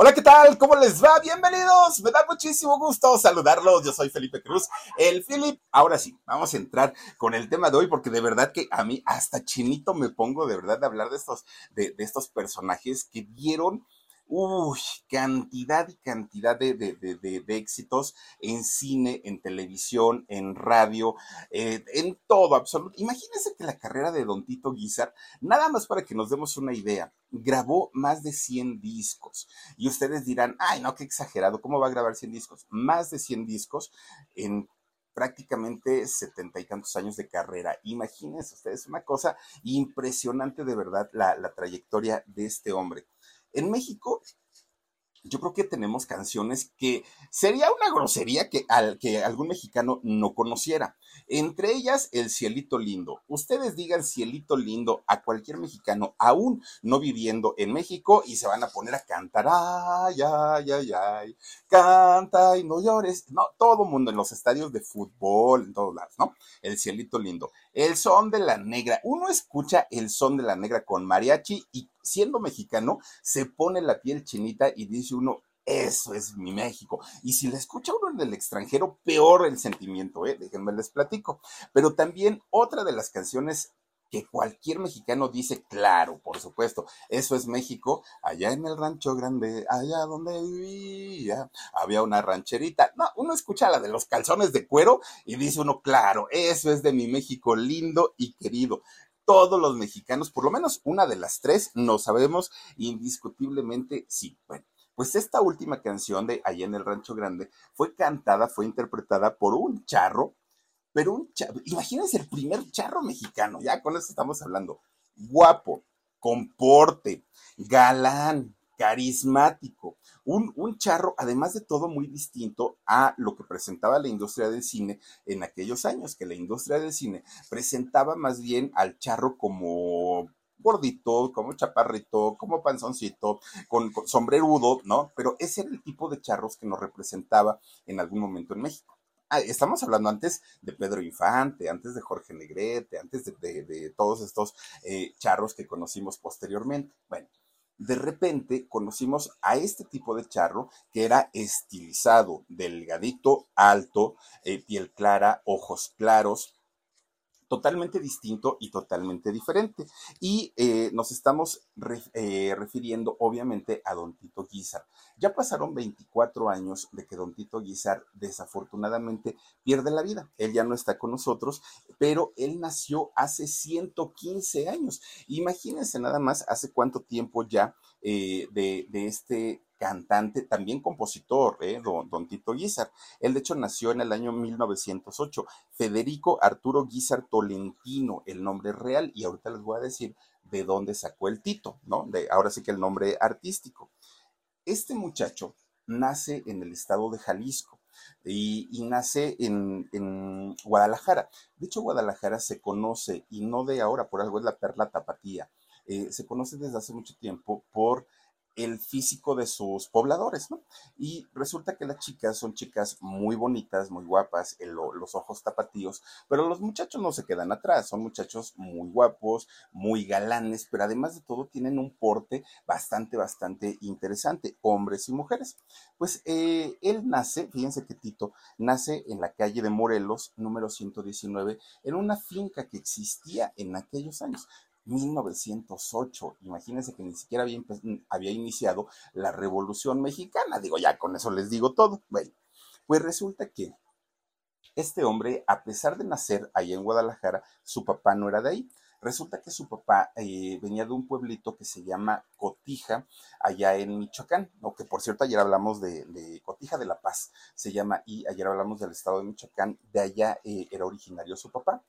Hola, ¿qué tal? ¿Cómo les va? Bienvenidos. Me da muchísimo gusto saludarlos. Yo soy Felipe Cruz, el Philip. Ahora sí, vamos a entrar con el tema de hoy porque de verdad que a mí hasta chinito me pongo de verdad de hablar de estos, de, de estos personajes que vieron uy, cantidad y cantidad de, de, de, de, éxitos en cine, en televisión, en radio, eh, en todo, absoluto. Imagínense que la carrera de Don Tito Guizar, nada más para que nos demos una idea, grabó más de 100 discos. Y ustedes dirán, ay, no, qué exagerado, ¿cómo va a grabar 100 discos? Más de 100 discos en prácticamente setenta y tantos años de carrera. Imagínense ustedes, una cosa impresionante de verdad la, la trayectoria de este hombre. En México, yo creo que tenemos canciones que sería una grosería que, al, que algún mexicano no conociera. Entre ellas, el cielito lindo. Ustedes digan cielito lindo a cualquier mexicano, aún no viviendo en México, y se van a poner a cantar, ay, ay, ay, ay, canta y no llores. No, todo mundo en los estadios de fútbol, en todos lados, ¿no? El cielito lindo. El son de la negra. Uno escucha el son de la negra con mariachi y siendo mexicano se pone la piel chinita y dice uno, eso es mi México. Y si la escucha uno en el extranjero, peor el sentimiento, ¿eh? Déjenme les platico. Pero también otra de las canciones que cualquier mexicano dice, claro, por supuesto, eso es México, allá en el rancho grande, allá donde vivía, había una rancherita. No, uno escucha la de los calzones de cuero y dice uno, claro, eso es de mi México lindo y querido todos los mexicanos, por lo menos una de las tres, no sabemos indiscutiblemente sí. Bueno, pues esta última canción de Allá en el Rancho Grande fue cantada, fue interpretada por un charro, pero un charro, imagínense el primer charro mexicano, ya con eso estamos hablando, guapo, comporte, galán, carismático, un, un, charro, además de todo, muy distinto a lo que presentaba la industria del cine en aquellos años, que la industria del cine presentaba más bien al charro como gordito, como chaparrito, como panzoncito, con, con sombrerudo, ¿no? Pero ese era el tipo de charros que nos representaba en algún momento en México. Ah, estamos hablando antes de Pedro Infante, antes de Jorge Negrete, antes de, todos estos eh, charros que conocimos posteriormente. Bueno, de repente conocimos a este tipo de charro que era estilizado, delgadito, alto, eh, piel clara, ojos claros, totalmente distinto y totalmente diferente. Y eh, nos estamos eh, refiriendo obviamente a Don Tito Guizar. Ya pasaron 24 años de que Don Tito Guizar desafortunadamente pierde la vida. Él ya no está con nosotros, pero él nació hace 115 años. Imagínense nada más hace cuánto tiempo ya eh, de, de este cantante, también compositor, ¿eh? don, don, Tito Guizar. Él, de hecho, nació en el año 1908. Federico Arturo Guizar Tolentino, el nombre real, y ahorita les voy a decir de dónde sacó el Tito, ¿no? De, ahora sí que el nombre artístico. Este muchacho nace en el estado de Jalisco. Y, nace en, en, Guadalajara. De hecho, Guadalajara se conoce, y no de ahora, por algo es la perla tapatía, eh, se conoce desde hace mucho tiempo por el físico de sus pobladores, ¿no? Y resulta que las chicas son chicas muy bonitas, muy guapas, los ojos tapatíos, pero los muchachos no se quedan atrás, son muchachos muy guapos, muy galanes, pero además de todo tienen un porte bastante, bastante interesante, hombres y mujeres. Pues eh, él nace, fíjense que Tito, nace en la calle de Morelos, número 119, en una finca que existía en aquellos años. 1908. Imagínense que ni siquiera había, había, iniciado la Revolución Mexicana. Digo, ya con eso les digo todo. Bueno, pues resulta que este hombre, a pesar de nacer ahí en Guadalajara, su papá no era de ahí. Resulta que su papá eh, venía de un pueblito que se llama Cotija, allá en Michoacán, ¿no? que por cierto ayer hablamos de, de, Cotija de La Paz, se llama, y ayer hablamos del estado de Michoacán, de allá eh, era originario su papá.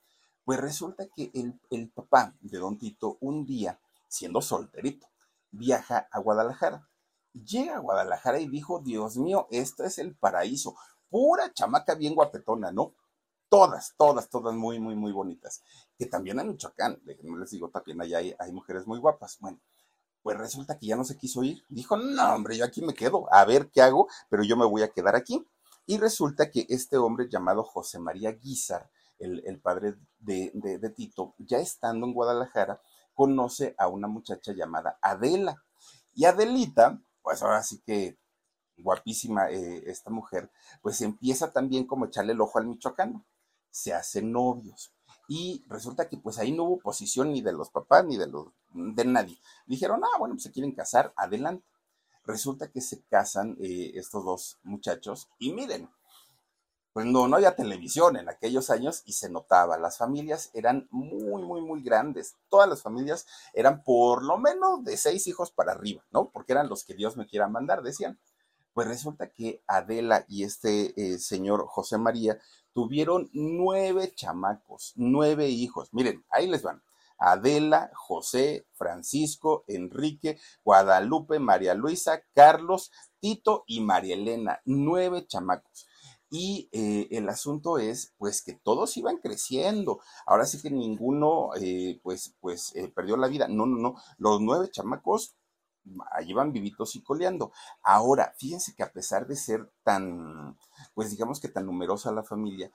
Pues resulta que el, el, papá de Don Tito, un día, siendo solterito, viaja a Guadalajara. Llega a Guadalajara y dijo, Dios mío, esto es el paraíso. Pura chamaca bien guapetona, ¿no? Todas, todas, todas muy, muy, muy bonitas. Que también en Michoacán, les digo, también allá hay, hay mujeres muy guapas. Bueno, pues resulta que ya no se quiso ir. Dijo, no, hombre, yo aquí me quedo, a ver qué hago, pero yo me voy a quedar aquí. Y resulta que este hombre llamado José María Guizar, el, padre de, de, Tito, ya estando en Guadalajara, conoce a una muchacha llamada Adela. Y Adelita, pues ahora sí que guapísima eh, esta mujer, pues empieza también como echarle el ojo al michoacano. Se hacen novios. Y resulta que pues ahí no hubo posición ni de los papás ni de los de nadie. Dijeron, ah, bueno, pues se quieren casar, adelante. Resulta que se casan eh, estos dos muchachos y miren, pues no, no había televisión en aquellos años y se notaba, las familias eran muy, muy, muy grandes. Todas las familias eran por lo menos de seis hijos para arriba, ¿no? Porque eran los que Dios me quiera mandar, decían. Pues resulta que Adela y este eh, señor José María tuvieron nueve chamacos, nueve hijos. Miren, ahí les van. Adela, José, Francisco, Enrique, Guadalupe, María Luisa, Carlos, Tito y María Elena. Nueve chamacos. Y eh, el asunto es, pues, que todos iban creciendo. Ahora sí que ninguno, eh, pues, pues, eh, perdió la vida. No, no, no. Los nueve chamacos allí van vivitos y coleando. Ahora, fíjense que a pesar de ser tan, pues digamos que tan numerosa la familia,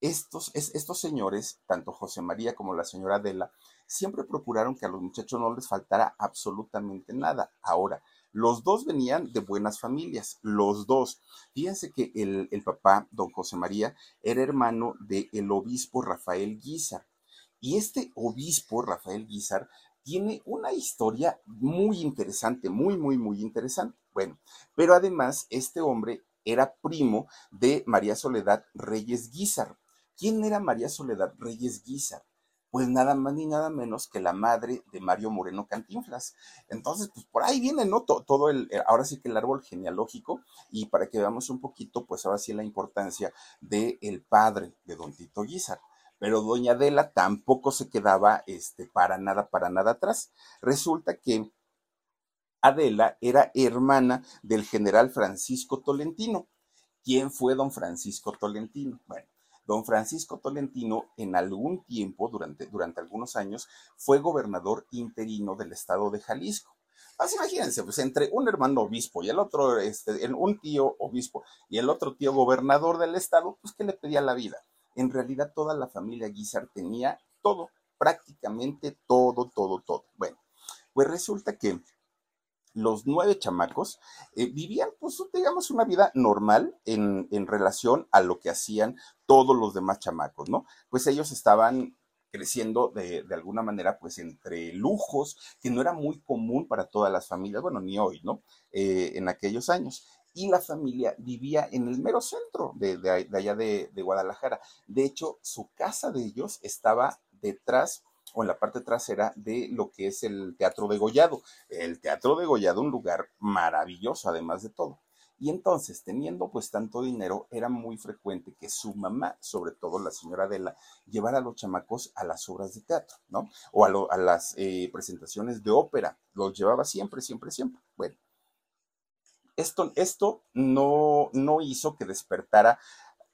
estos, estos señores, tanto José María como la señora Adela, siempre procuraron que a los muchachos no les faltara absolutamente nada. Ahora, los dos venían de buenas familias, los dos. Fíjense que el, papá, don José María, era hermano del obispo Rafael Guizar. Y este obispo, Rafael Guizar, tiene una historia muy interesante, muy, muy, muy interesante. Bueno, pero además este hombre era primo de María Soledad Reyes Guizar. ¿Quién era María Soledad Reyes Guizar? Pues nada más ni nada menos que la madre de Mario Moreno Cantinflas. Entonces, pues por ahí viene, ¿no? Todo, el, eh, ahora sí que el árbol genealógico, y para que veamos un poquito, pues ahora sí la importancia del el padre de don Tito Guizar. Pero doña Adela tampoco se quedaba este, para nada, para nada atrás. Resulta que Adela era hermana del general Francisco Tolentino. ¿Quién fue don Francisco Tolentino? Bueno, Don Francisco Tolentino en algún tiempo, durante, durante algunos años, fue gobernador interino del estado de Jalisco. Así imagínense, pues entre un hermano obispo y el otro, este, un tío obispo y el otro tío gobernador del estado, pues que le pedía la vida. En realidad toda la familia Guizar tenía todo, prácticamente todo, todo, todo. Bueno, pues resulta que los nueve chamacos eh, vivían, pues, digamos, una vida normal en, en relación a lo que hacían todos los demás chamacos, ¿no? Pues ellos estaban creciendo de, de, alguna manera, pues entre lujos, que no era muy común para todas las familias, bueno, ni hoy, ¿no? Eh, en aquellos años. Y la familia vivía en el mero centro de, de, de allá de, Guadalajara. De hecho, su casa de ellos estaba detrás o en la parte trasera de lo que es el Teatro de Gollado. El Teatro de Gollado, un lugar maravilloso, además de todo. Y entonces, teniendo pues tanto dinero, era muy frecuente que su mamá, sobre todo la señora Adela, llevara a los chamacos a las obras de teatro, ¿no? O a, las eh, presentaciones de ópera. Los llevaba siempre, siempre, siempre. Bueno, esto, esto no, no hizo que despertara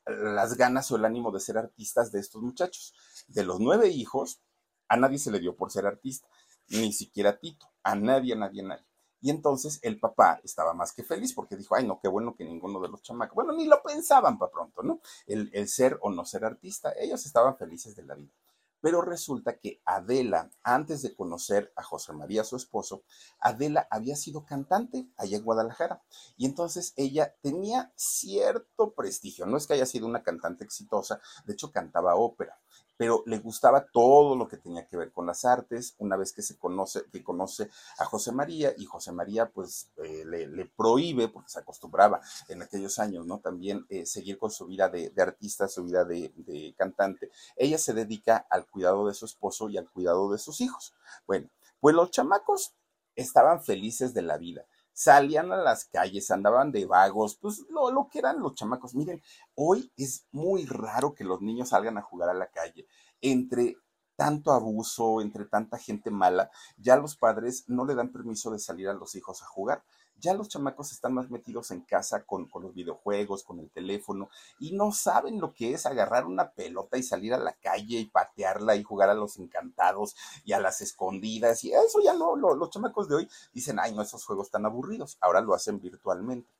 las ganas o el ánimo de ser artistas de estos muchachos. De los nueve hijos, a nadie se le dio por ser artista, ni siquiera a Tito, a nadie, a nadie, a nadie. Y entonces el papá estaba más que feliz porque dijo, ay, no, qué bueno que ninguno de los chamacos, bueno, ni lo pensaban para pronto, ¿no? El, el ser o no ser artista, ellos estaban felices de la vida. Pero resulta que Adela, antes de conocer a José María, su esposo, Adela había sido cantante allá en Guadalajara. Y entonces ella tenía cierto prestigio. No es que haya sido una cantante exitosa, de hecho cantaba ópera pero le gustaba todo lo que tenía que ver con las artes. Una vez que se conoce, que conoce a José María, y José María pues eh, le, prohíbe, porque se acostumbraba en aquellos años, ¿no? También eh, seguir con su vida de, artista, su vida de, de, cantante. Ella se dedica al cuidado de su esposo y al cuidado de sus hijos. Bueno, pues los chamacos estaban felices de la vida salían a las calles, andaban de vagos, pues lo, lo, que eran los chamacos. Miren, hoy es muy raro que los niños salgan a jugar a la calle. Entre tanto abuso, entre tanta gente mala, ya los padres no le dan permiso de salir a los hijos a jugar. Ya los chamacos están más metidos en casa con, con, los videojuegos, con el teléfono, y no saben lo que es agarrar una pelota y salir a la calle y patearla y jugar a los encantados y a las escondidas. Y eso ya no, lo, los chamacos de hoy dicen, ay, no, esos juegos tan aburridos. Ahora lo hacen virtualmente.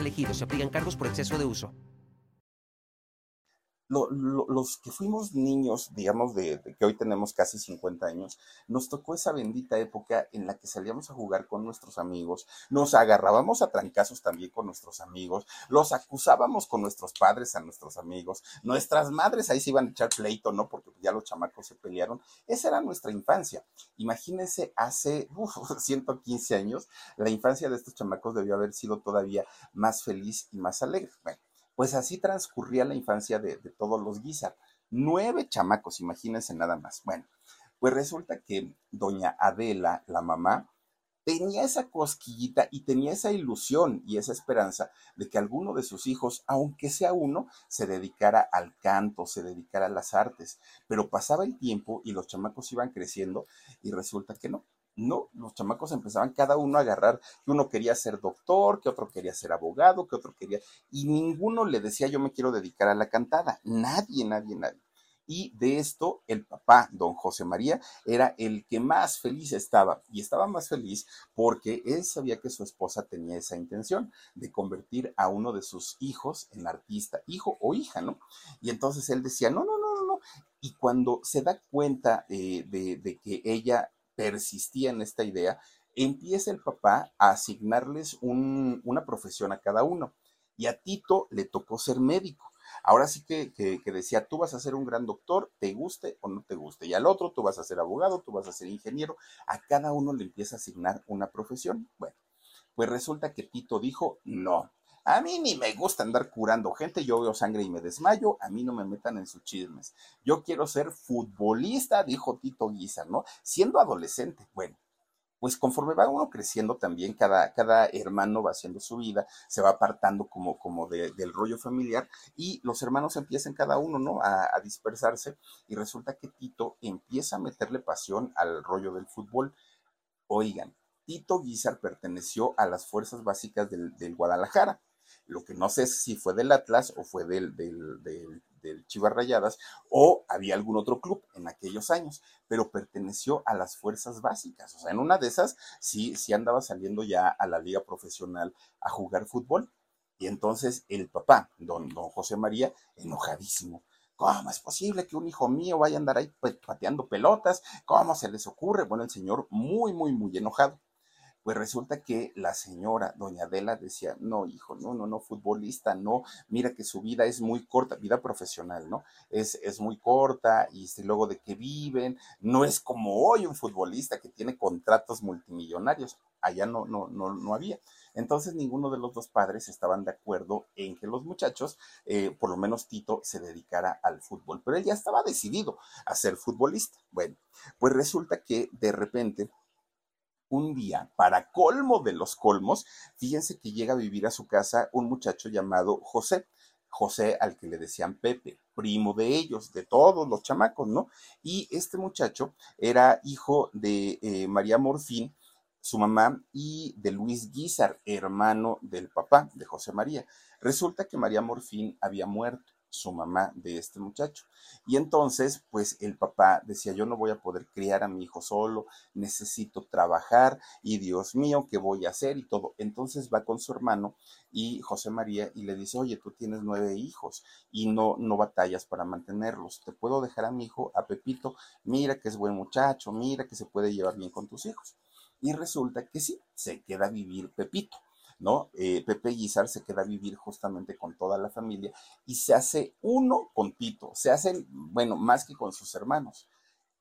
elegido. Se aplican cargos por exceso de uso. Lo, lo, los que fuimos niños, digamos, de, de, que hoy tenemos casi 50 años, nos tocó esa bendita época en la que salíamos a jugar con nuestros amigos, nos agarrábamos a trancazos también con nuestros amigos, los acusábamos con nuestros padres a nuestros amigos, nuestras madres ahí se iban a echar pleito, ¿no? Porque ya los chamacos se pelearon. Esa era nuestra infancia. Imagínense, hace uf, 115 años, la infancia de estos chamacos debió haber sido todavía más feliz y más alegre. Bueno, pues así transcurría la infancia de, todos los Guizar. Nueve chamacos, imagínense nada más. Bueno, pues resulta que doña Adela, la mamá, tenía esa cosquillita y tenía esa ilusión y esa esperanza de que alguno de sus hijos, aunque sea uno, se dedicara al canto, se dedicara a las artes. Pero pasaba el tiempo y los chamacos iban creciendo y resulta que no, no, los chamacos empezaban cada uno a agarrar que uno quería ser doctor, que otro quería ser abogado, que otro quería, y ninguno le decía yo me quiero dedicar a la cantada, nadie, nadie, nadie. Y de esto el papá, don José María, era el que más feliz estaba. Y estaba más feliz porque él sabía que su esposa tenía esa intención de convertir a uno de sus hijos en artista, hijo o hija, ¿no? Y entonces él decía, no, no, no, no. Y cuando se da cuenta eh, de que ella persistía en esta idea, empieza el papá a asignarles un, una profesión a cada uno. Y a Tito le tocó ser médico. Ahora sí que, que, que, decía, tú vas a ser un gran doctor, te guste o no te guste. Y al otro, tú vas a ser abogado, tú vas a ser ingeniero. A cada uno le empieza a asignar una profesión. Bueno, pues resulta que Tito dijo, no, a mí ni me gusta andar curando gente, yo veo sangre y me desmayo, a mí no me metan en sus chismes. Yo quiero ser futbolista, dijo Tito Guisa, ¿no? Siendo adolescente. Bueno, pues conforme va uno creciendo también, cada, cada hermano va haciendo su vida, se va apartando como, como de, del rollo familiar y los hermanos empiezan cada uno, ¿no? A, a, dispersarse y resulta que Tito empieza a meterle pasión al rollo del fútbol. Oigan, Tito Guizar perteneció a las fuerzas básicas del, del Guadalajara. Lo que no sé si fue del Atlas o fue del, del, del, del, Chivas Rayadas o había algún otro club en aquellos años, pero perteneció a las fuerzas básicas. O sea, en una de esas sí, sí andaba saliendo ya a la liga profesional a jugar fútbol. Y entonces el papá, don, don José María, enojadísimo. ¿Cómo es posible que un hijo mío vaya a andar ahí pateando pelotas? ¿Cómo se les ocurre? Bueno, el señor muy, muy, muy enojado. Pues resulta que la señora, doña Adela, decía, no, hijo, no, no, no, futbolista, no, mira que su vida es muy corta, vida profesional, ¿no? Es, es muy corta y si luego de que viven, no es como hoy un futbolista que tiene contratos multimillonarios, allá no, no, no, no había. Entonces ninguno de los dos padres estaban de acuerdo en que los muchachos, eh, por lo menos Tito, se dedicara al fútbol, pero él ya estaba decidido a ser futbolista. Bueno, pues resulta que de repente un día, para colmo de los colmos, fíjense que llega a vivir a su casa un muchacho llamado José. José al que le decían Pepe, primo de ellos, de todos los chamacos, ¿no? Y este muchacho era hijo de eh, María Morfín, su mamá, y de Luis Guizar, hermano del papá de José María. Resulta que María Morfín había muerto su mamá de este muchacho. Y entonces, pues el papá decía, yo no voy a poder criar a mi hijo solo, necesito trabajar y Dios mío, ¿qué voy a hacer? Y todo. Entonces va con su hermano y José María y le dice, oye, tú tienes nueve hijos y no, no batallas para mantenerlos. Te puedo dejar a mi hijo, a Pepito, mira que es buen muchacho, mira que se puede llevar bien con tus hijos. Y resulta que sí, se queda a vivir Pepito. ¿No? Eh, Pepe Guizar se queda a vivir justamente con toda la familia y se hace uno con Tito, se hace, bueno, más que con sus hermanos.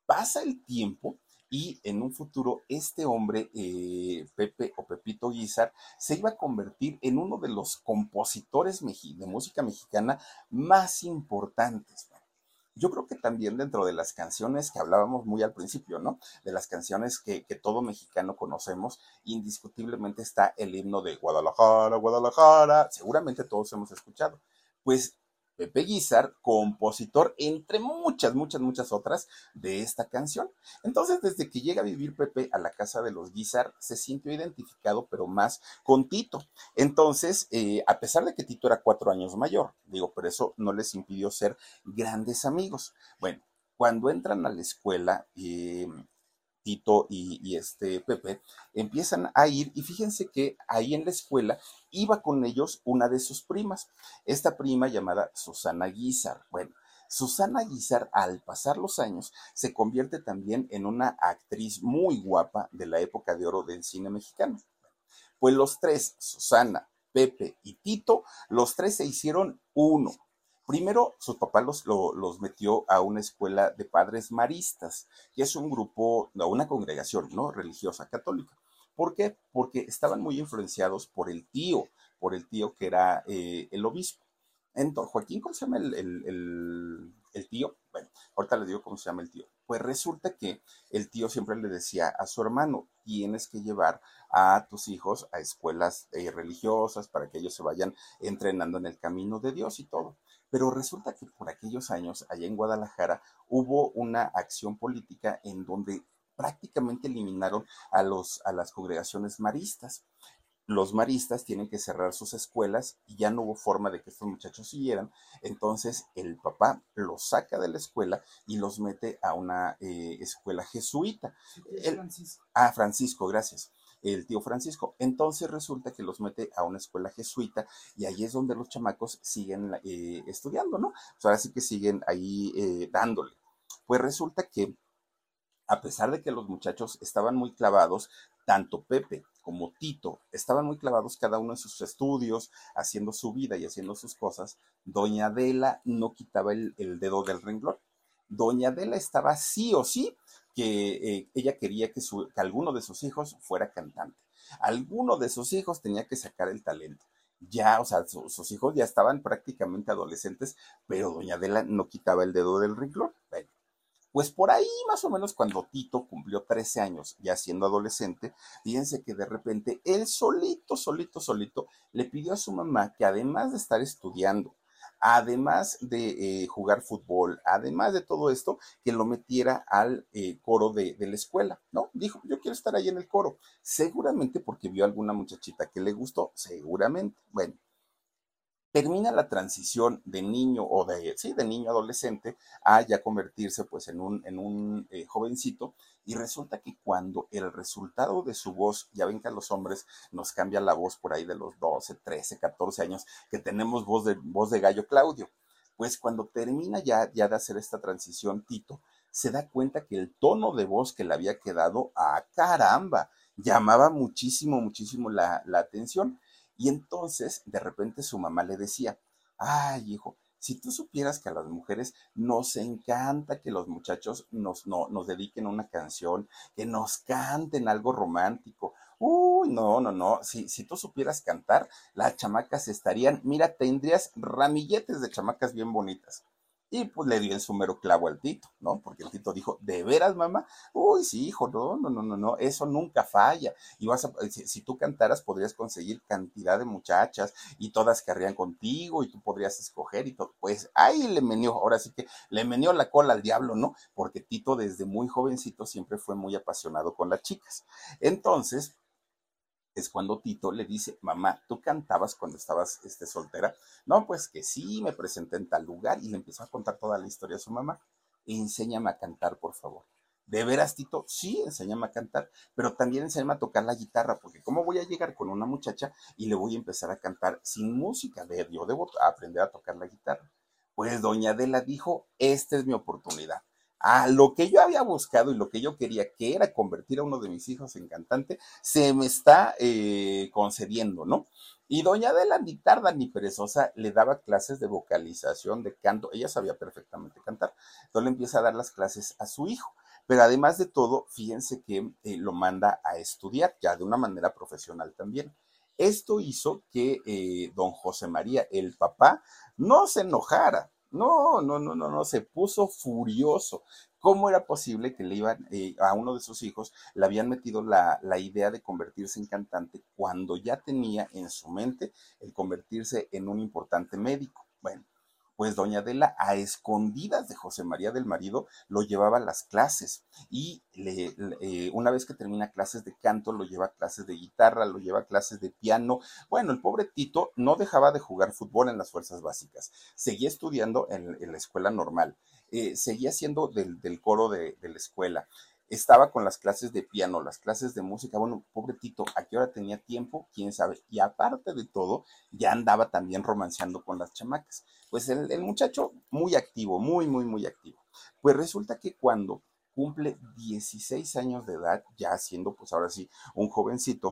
Pasa el tiempo y en un futuro este hombre, eh, Pepe o Pepito Guizar, se iba a convertir en uno de los compositores de música mexicana más importantes. Yo creo que también dentro de las canciones que hablábamos muy al principio, ¿no? De las canciones que, todo mexicano conocemos, indiscutiblemente está el himno de Guadalajara, Guadalajara, seguramente todos hemos escuchado. Pues Pepe Guizar, compositor, entre muchas, muchas, muchas otras, de esta canción. Entonces, desde que llega a vivir Pepe a la casa de los Guizar, se sintió identificado, pero más con Tito. Entonces, eh, a pesar de que Tito era cuatro años mayor, digo, pero eso no les impidió ser grandes amigos. Bueno, cuando entran a la escuela, eh, Tito y, este Pepe, empiezan a ir y fíjense que ahí en la escuela iba con ellos una de sus primas, esta prima llamada Susana Guizar. Bueno, Susana Guizar, al pasar los años, se convierte también en una actriz muy guapa de la época de oro del cine mexicano. Pues los tres, Susana, Pepe y Tito, los tres se hicieron uno. Primero, sus papás los, los, metió a una escuela de padres maristas, que es un grupo, una congregación ¿no? religiosa católica. ¿Por qué? Porque estaban muy influenciados por el tío, por el tío que era eh, el obispo. Entonces, Joaquín, ¿cómo se llama el, tío? Bueno, ahorita les digo cómo se llama el tío. Pues resulta que el tío siempre le decía a su hermano, tienes que llevar a tus hijos a escuelas eh, religiosas para que ellos se vayan entrenando en el camino de Dios y todo. Pero resulta que por aquellos años, allá en Guadalajara, hubo una acción política en donde prácticamente eliminaron a, los, a las congregaciones maristas. Los maristas tienen que cerrar sus escuelas y ya no hubo forma de que estos muchachos siguieran. Entonces el papá los saca de la escuela y los mete a una eh, escuela jesuita. Francisco. ah, Francisco, gracias el tío Francisco. Entonces resulta que los mete a una escuela jesuita y ahí es donde los chamacos siguen eh, estudiando, ¿no? Sea, ahora sí que siguen ahí eh, dándole. Pues resulta que a pesar de que los muchachos estaban muy clavados, tanto Pepe como Tito estaban muy clavados cada uno en sus estudios, haciendo su vida y haciendo sus cosas, doña Adela no quitaba el, el dedo del renglón. Doña Adela estaba sí o sí que eh, ella quería que, alguno de sus hijos fuera cantante. Alguno de sus hijos tenía que sacar el talento ya, o sea, sus hijos ya estaban prácticamente adolescentes, pero doña Adela no quitaba el dedo del renglón. Bueno, pues por ahí más o menos cuando Tito cumplió 13 años, ya siendo adolescente, fíjense que de repente él solito, solito, solito, le pidió a su mamá que además de estar estudiando, además de eh, jugar fútbol, además de todo esto, que lo metiera al eh, coro de, la escuela, ¿no? Dijo, yo quiero estar ahí en el coro, seguramente porque vio a alguna muchachita que le gustó, seguramente. Bueno, termina la transición de niño o de, sí, de niño adolescente a ya convertirse pues en un, en un eh, jovencito y resulta que cuando el resultado de su voz, ya ven que a los hombres nos cambia la voz por ahí de los 12, 13, 14 años, que tenemos voz de, voz de gallo Claudio, pues cuando termina ya, ya de hacer esta transición Tito, se da cuenta que el tono de voz que le había quedado, a caramba, llamaba muchísimo, muchísimo la, la atención y entonces, de repente su mamá le decía, ay, hijo, si tú supieras que a las mujeres nos encanta que los muchachos nos, no, nos dediquen una canción, que nos canten algo romántico. Uy, no, no, no. Si, si tú supieras cantar, las chamacas estarían, mira, tendrías ramilletes de chamacas bien bonitas. Y pues le dio en su mero clavo al Tito, ¿no? Porque el Tito dijo, ¿de veras, mamá? Uy, sí, hijo, no, no, no, no, no, eso nunca falla. Y vas a, si, si, tú cantaras, podrías conseguir cantidad de muchachas y todas querrían contigo y tú podrías escoger y todo. Pues ahí le menió, ahora sí que le menió la cola al diablo, ¿no? Porque Tito desde muy jovencito siempre fue muy apasionado con las chicas. Entonces, es cuando Tito le dice, mamá, ¿tú cantabas cuando estabas este, soltera? No, pues que sí, me presenté en tal lugar y le empezó a contar toda la historia a su mamá. Enséñame a cantar, por favor. ¿De veras, Tito? Sí, enséñame a cantar, pero también enséñame a tocar la guitarra, porque ¿cómo voy a llegar con una muchacha y le voy a empezar a cantar sin música? De, yo debo aprender a tocar la guitarra. Pues doña Adela dijo, esta es mi oportunidad a lo que yo había buscado y lo que yo quería, que era convertir a uno de mis hijos en cantante, se me está eh, concediendo, ¿no? Y doña Adela, ni tarda ni perezosa, le daba clases de vocalización, de canto. Ella sabía perfectamente cantar. Entonces le empieza a dar las clases a su hijo. Pero además de todo, fíjense que eh, lo manda a estudiar ya de una manera profesional también. Esto hizo que eh, don José María, el papá, no se enojara. No, no, no, no, no, se puso furioso. ¿Cómo era posible que le iban eh, a uno de sus hijos le habían metido la, la, idea de convertirse en cantante cuando ya tenía en su mente el convertirse en un importante médico? Bueno, pues doña Adela a escondidas de José María del marido lo llevaba a las clases. Y le, eh, una vez que termina clases de canto lo lleva a clases de guitarra, lo lleva a clases de piano. Bueno, el pobre Tito no dejaba de jugar fútbol en las fuerzas básicas, seguía estudiando en, la escuela normal, eh, seguía siendo del, coro de, de la escuela, estaba con las clases de piano, las clases de música. Bueno, pobre Tito, ¿a qué hora tenía tiempo? ¿Quién sabe? Y aparte de todo, ya andaba también romanceando con las chamacas. Pues el, el muchacho muy activo, muy, muy, muy activo. Pues resulta que cuando cumple 16 años de edad, ya siendo pues ahora sí un jovencito.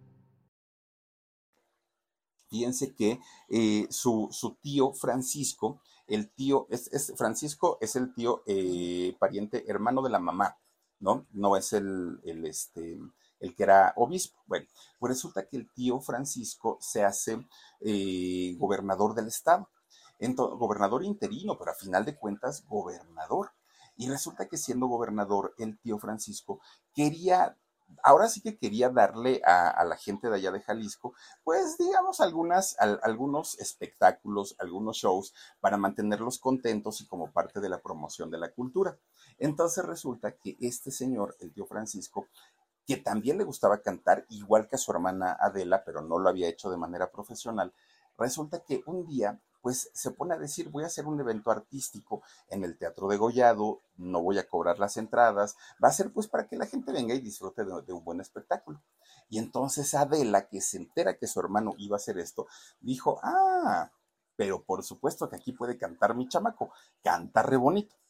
Fíjense que eh, su, su, tío Francisco, el tío, es, es Francisco es el tío eh, pariente hermano de la mamá, ¿no? No es el, el, este, el que era obispo. Bueno, pues resulta que el tío Francisco se hace eh, gobernador del estado. Entonces, gobernador interino, pero a final de cuentas, gobernador. Y resulta que siendo gobernador, el tío Francisco quería ahora sí que quería darle a, la gente de allá de Jalisco, pues digamos algunas, algunos espectáculos, algunos shows para mantenerlos contentos y como parte de la promoción de la cultura. Entonces resulta que este señor, el tío Francisco, que también le gustaba cantar, igual que a su hermana Adela, pero no lo había hecho de manera profesional, resulta que un día pues se pone a decir, voy a hacer un evento artístico en el Teatro de Gollado, no voy a cobrar las entradas, va a ser pues para que la gente venga y disfrute de, un buen espectáculo. Y entonces Adela, que se entera que su hermano iba a hacer esto, dijo, ah, pero por supuesto que aquí puede cantar mi chamaco, canta re bonito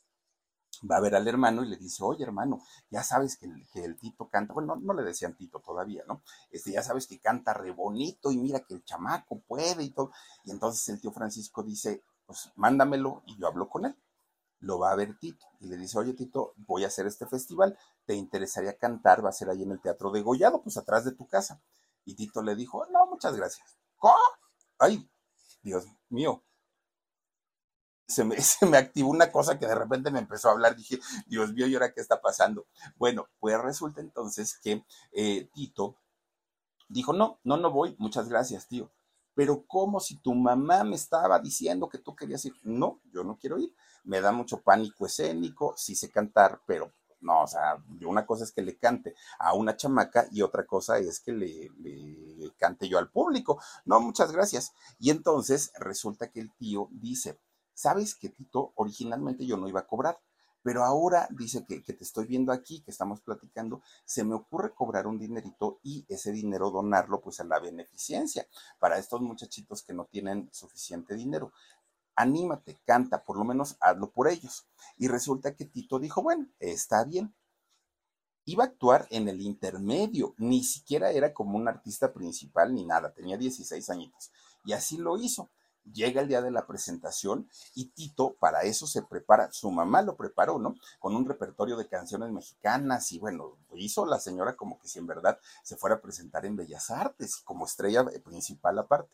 va a ver al hermano y le dice, oye hermano, ya sabes que el, Tito canta, bueno, no, le decían Tito todavía, ¿no? Este, ya sabes que canta re bonito y mira que el chamaco puede y todo. Y entonces el tío Francisco dice, pues mándamelo y yo hablo con él. Lo va a ver Tito y le dice, oye Tito, voy a hacer este festival, ¿te interesaría cantar? Va a ser ahí en el Teatro de Gollado, pues atrás de tu casa. Y Tito le dijo, no, muchas gracias. ¿Cómo? Ay, Dios mío, se me, activó una cosa que de repente me empezó a hablar. Dije, Dios mío, ¿y ahora qué está pasando? Bueno, pues resulta entonces que eh, Tito dijo, no, no, no voy, muchas gracias, tío. Pero como si tu mamá me estaba diciendo que tú querías ir, no, yo no quiero ir. Me da mucho pánico escénico, sí sé cantar, pero no, o sea, una cosa es que le cante a una chamaca y otra cosa es que le cante yo al público. No, muchas gracias. Y entonces resulta que el tío dice, sabes que Tito, originalmente yo no iba a cobrar, pero ahora dice que, te estoy viendo aquí, que estamos platicando, se me ocurre cobrar un dinerito y ese dinero donarlo pues a la beneficencia para estos muchachitos que no tienen suficiente dinero. Anímate, canta, por lo menos hazlo por ellos. Y resulta que Tito dijo, bueno, está bien. Iba a actuar en el intermedio, ni siquiera era como un artista principal ni nada, tenía 16 añitos. Y así lo hizo. Llega el día de la presentación y Tito para eso se prepara, su mamá lo preparó, ¿no? Con un repertorio de canciones mexicanas y bueno, hizo la señora como que si en verdad se fuera a presentar en Bellas Artes como estrella principal aparte.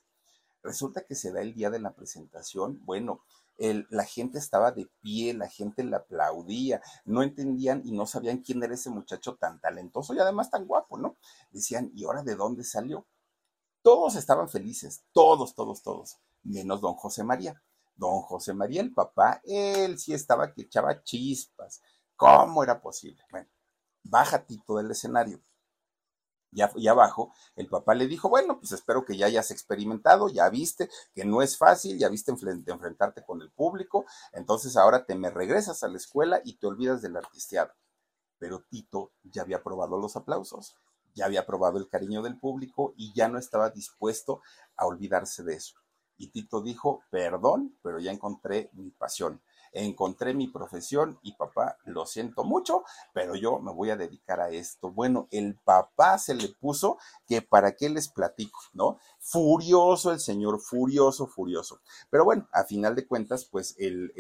Resulta que se da el día de la presentación, bueno, la gente estaba de pie, la gente le aplaudía, no entendían y no sabían quién era ese muchacho tan talentoso y además tan guapo, ¿no? Decían, ¿y ahora de dónde salió? Todos estaban felices, todos, todos, todos menos don José María. Don José María, el papá, él sí estaba que echaba chispas. ¿Cómo era posible? Bueno, baja Tito del escenario. Ya, ya abajo, el papá le dijo, bueno, pues espero que ya hayas experimentado, ya viste que no es fácil, ya viste enfrentarte con el público, entonces ahora te me regresas a la escuela y te olvidas del artisteado. pero Tito ya había probado los aplausos, ya había probado el cariño del público y ya no estaba dispuesto a olvidarse de eso. Y Tito dijo, perdón, pero ya encontré mi pasión, encontré mi profesión y papá, lo siento mucho, pero yo me voy a dedicar a esto. Bueno, el papá se le puso que para qué les platico, ¿no? Furioso el señor, furioso, furioso. Pero bueno, a final de cuentas, pues el,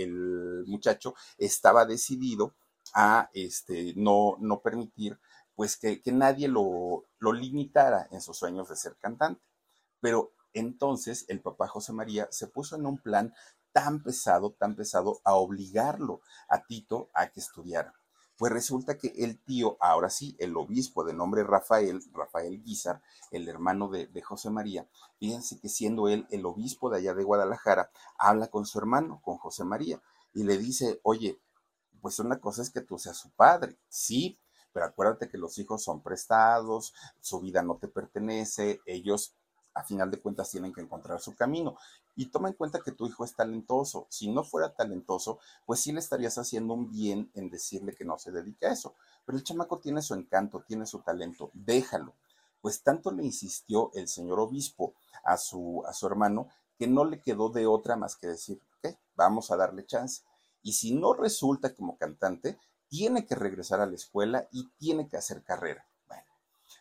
muchacho estaba decidido a este, no, no permitir pues que, que nadie lo, lo limitara en sus sueños de ser cantante. Pero entonces el papá José María se puso en un plan tan pesado, tan pesado, a obligarlo a Tito a que estudiara. Pues resulta que el tío, ahora sí, el obispo de nombre Rafael, Rafael Guizar, el hermano de, de, José María, fíjense que siendo él el obispo de allá de Guadalajara, habla con su hermano, con José María, y le dice, oye, pues una cosa es que tú seas su padre, sí, pero acuérdate que los hijos son prestados, su vida no te pertenece, ellos a final de cuentas tienen que encontrar su camino. Y toma en cuenta que tu hijo es talentoso. Si no fuera talentoso, pues sí le estarías haciendo un bien en decirle que no se dedique a eso. Pero el chamaco tiene su encanto, tiene su talento, déjalo. Pues tanto le insistió el señor obispo a su, a su hermano que no le quedó de otra más que decir, ok, vamos a darle chance. Y si no resulta como cantante, tiene que regresar a la escuela y tiene que hacer carrera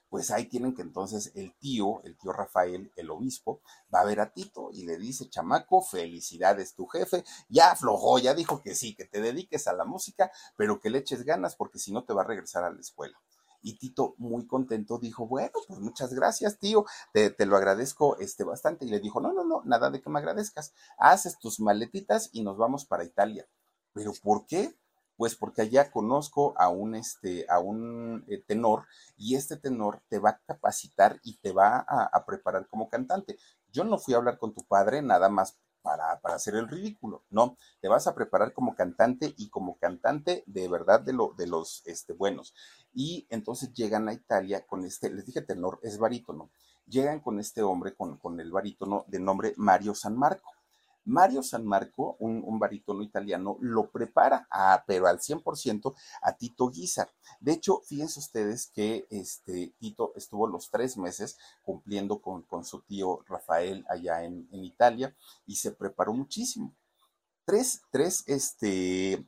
pues ahí tienen que entonces el tío, el tío Rafael, el obispo, va a ver a Tito y le dice, chamaco, felicidades, tu jefe, ya aflojó, ya dijo que sí, que te dediques a la música, pero que le eches ganas porque si no te va a regresar a la escuela. Y Tito, muy contento, dijo, bueno, pues muchas gracias, tío, te, lo agradezco este, bastante. Y le dijo, no, no, no, nada de que me agradezcas, haces tus maletitas y nos vamos para Italia. ¿Pero por qué? Pues porque allá conozco a un, este, a un eh, tenor y este tenor te va a capacitar y te va a, preparar como cantante. Yo no fui a hablar con tu padre nada más para, para, hacer el ridículo, no, te vas a preparar como cantante y como cantante de verdad de, lo, de los este, buenos. Y entonces llegan a Italia con este, les dije tenor, es barítono, llegan con este hombre, con, con el barítono de nombre Mario San Marco Mario San Marco, un, barítono italiano, lo prepara, pero al 100% a Tito Guizar. De hecho, fíjense ustedes que este, Tito estuvo los tres meses cumpliendo con, con su tío Rafael allá en, en, Italia y se preparó muchísimo. Tres, tres, este,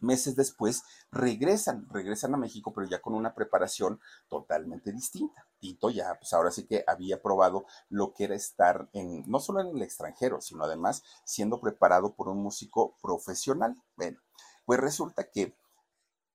meses después regresan, regresan a México, pero ya con una preparación totalmente distinta. Tito ya, pues ahora sí que había probado lo que era estar en, no solo en el extranjero, sino además siendo preparado por un músico profesional. Bueno, pues resulta que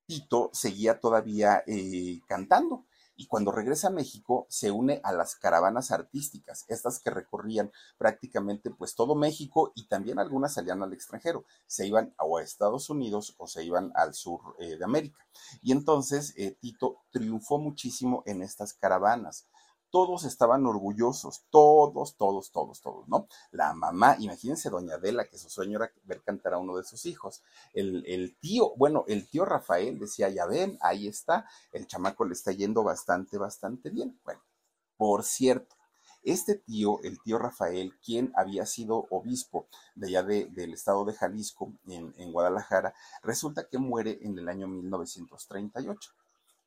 Tito seguía todavía eh, cantando y cuando regresa a México se une a las caravanas artísticas, estas que recorrían prácticamente pues todo México y también algunas salían al extranjero, se iban a Estados Unidos o se iban al sur eh, de América. Y entonces eh, Tito triunfó muchísimo en estas caravanas todos estaban orgullosos, todos, todos, todos, todos, ¿no? La mamá, imagínense doña Adela, que su sueño era ver cantar a uno de sus hijos. El, el, tío, bueno, el tío Rafael decía, ya ven, ahí está, el chamaco le está yendo bastante, bastante bien. Bueno, por cierto, este tío, el tío Rafael, quien había sido obispo de allá de, del estado de Jalisco, en, en Guadalajara, resulta que muere en el año 1938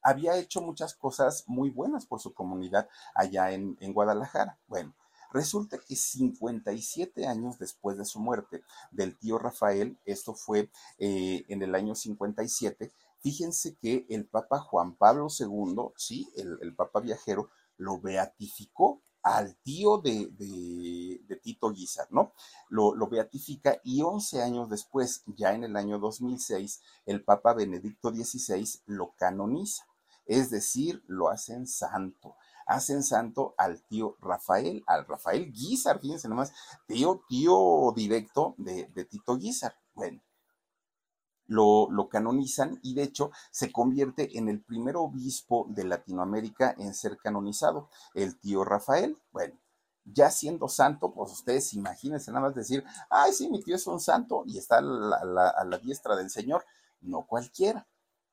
había hecho muchas cosas muy buenas por su comunidad allá en, Guadalajara. Bueno, Resulta que 57 años después de su muerte del tío Rafael, esto fue eh, en el año 57, fíjense que el Papa Juan Pablo II, sí, el, Papa viajero, lo beatificó al tío de Tito Guizar, ¿no? Lo, lo, beatifica y 11 años después, ya en el año 2006, el Papa Benedicto XVI lo canoniza es decir, lo hacen santo. Hacen santo al tío Rafael, al Rafael Guizar, fíjense nomás, tío, tío directo de, Tito Guizar. Bueno, lo, canonizan y de hecho se convierte en el primer obispo de Latinoamérica en ser canonizado, el tío Rafael. Bueno, ya siendo santo, pues ustedes imagínense nada más decir, ay, sí, mi tío es un santo y está a la diestra del Señor. No cualquiera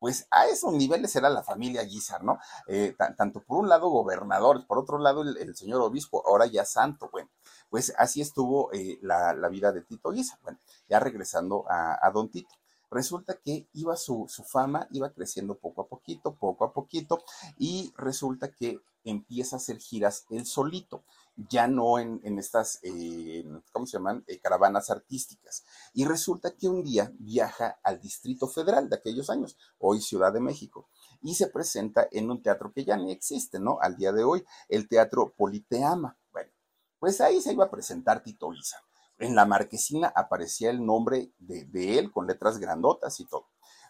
pues a esos niveles era la familia Guizar, ¿no? Eh, tanto por un lado gobernador, por otro lado el, señor obispo, ahora ya santo, bueno, pues así estuvo eh, la, vida de Tito Guizar, bueno, ya regresando a, don Tito. resulta que iba su, su fama, iba creciendo poco a poquito, poco a poquito, y resulta que empieza a hacer giras él solito ya no en, estas, eh, ¿cómo se llaman? Eh, caravanas artísticas. Y resulta que un día viaja al Distrito Federal de aquellos años, hoy Ciudad de México, y se presenta en un teatro que ya ni existe, ¿no? Al día de hoy, el Teatro Politeama. Bueno, pues ahí se iba a presentar Tito Isa. En la marquesina aparecía el nombre de, de él con letras grandotas y todo.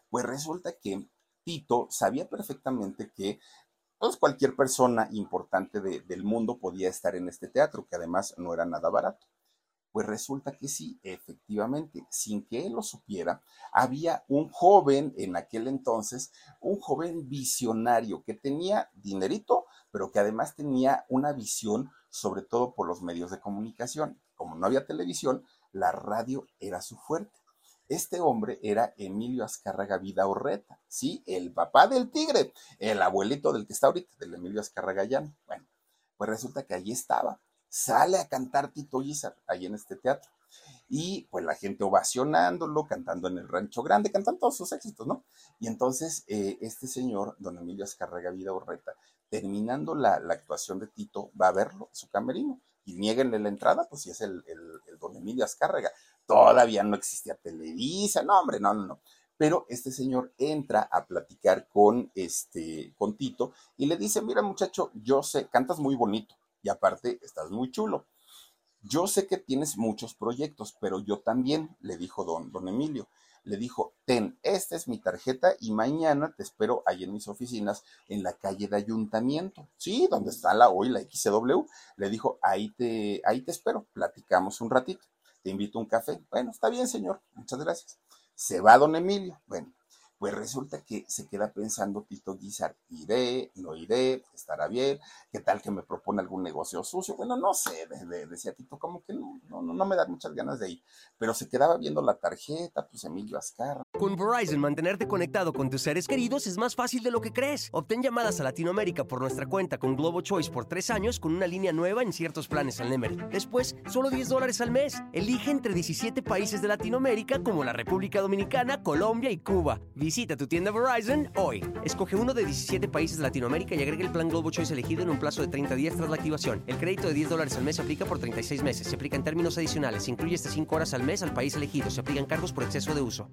Pues resulta que Tito sabía perfectamente que pues cualquier persona importante del mundo podía estar en este teatro, que además no era nada barato. Pues resulta que sí, efectivamente, sin que él lo supiera, había un joven en aquel entonces, un joven visionario que tenía dinerito, pero que además tenía una visión sobre todo por los medios de comunicación. Como no había televisión, la radio era su fuerte. Este hombre era Emilio Azcárraga Vidaurreta, sí, el papá del tigre, el abuelito del que está ahorita, del Emilio Azcárraga Llano. Bueno, pues resulta que allí estaba. Sale a cantar Tito Izar, ahí en este teatro. Y pues la gente ovacionándolo, cantando en el Rancho Grande, cantando todos sus éxitos, ¿no? Y entonces eh, este señor, don Emilio Azcárraga Vidaurreta, terminando la, actuación de Tito, va a verlo, su camerino, y nieguenle la entrada, pues si es el, el don Emilio Azcárraga todavía no existía Televisa, no, hombre, no, no, no. Pero este señor entra a platicar con este, con Tito y le dice, mira muchacho, yo sé, cantas muy bonito y aparte estás muy chulo. Yo sé que tienes muchos proyectos, pero yo también, le dijo don, don Emilio. Le dijo, ten, esta es mi tarjeta y mañana te espero ahí en mis oficinas en la calle de ayuntamiento. Sí, donde está la hoy la XW. Le dijo, ahí te, ahí te espero, platicamos un ratito te invito a un café. Bueno, está bien, señor, muchas gracias. Se va don Emilio. Bueno, pues resulta que se queda pensando Tito Guizar, iré, no iré, estará bien, qué tal que me propone algún negocio sucio, bueno, no sé, decía Tito, como que no, no, no me da muchas ganas de ir, pero se quedaba viendo la tarjeta, pues Emilio Azcarra. Con Verizon, mantenerte conectado con tus seres queridos es más fácil de lo que crees. Obtén llamadas a Latinoamérica por nuestra cuenta con Globo Choice por tres años con una línea nueva en ciertos planes al Nemer. Después, solo 10 dólares al mes. Elige entre 17 países de Latinoamérica como la República Dominicana, Colombia y Cuba. Tu tienda Verizon hoy. Escoge uno de 17 países de Latinoamérica y agrega el plan Globo Choice elegido en un plazo de 30 días tras la activación. El crédito de 10 dólares al mes se aplica por 36 meses. Se aplica en términos adicionales. Se incluye hasta 5 horas al mes al país elegido. Se aplican cargos por exceso de uso.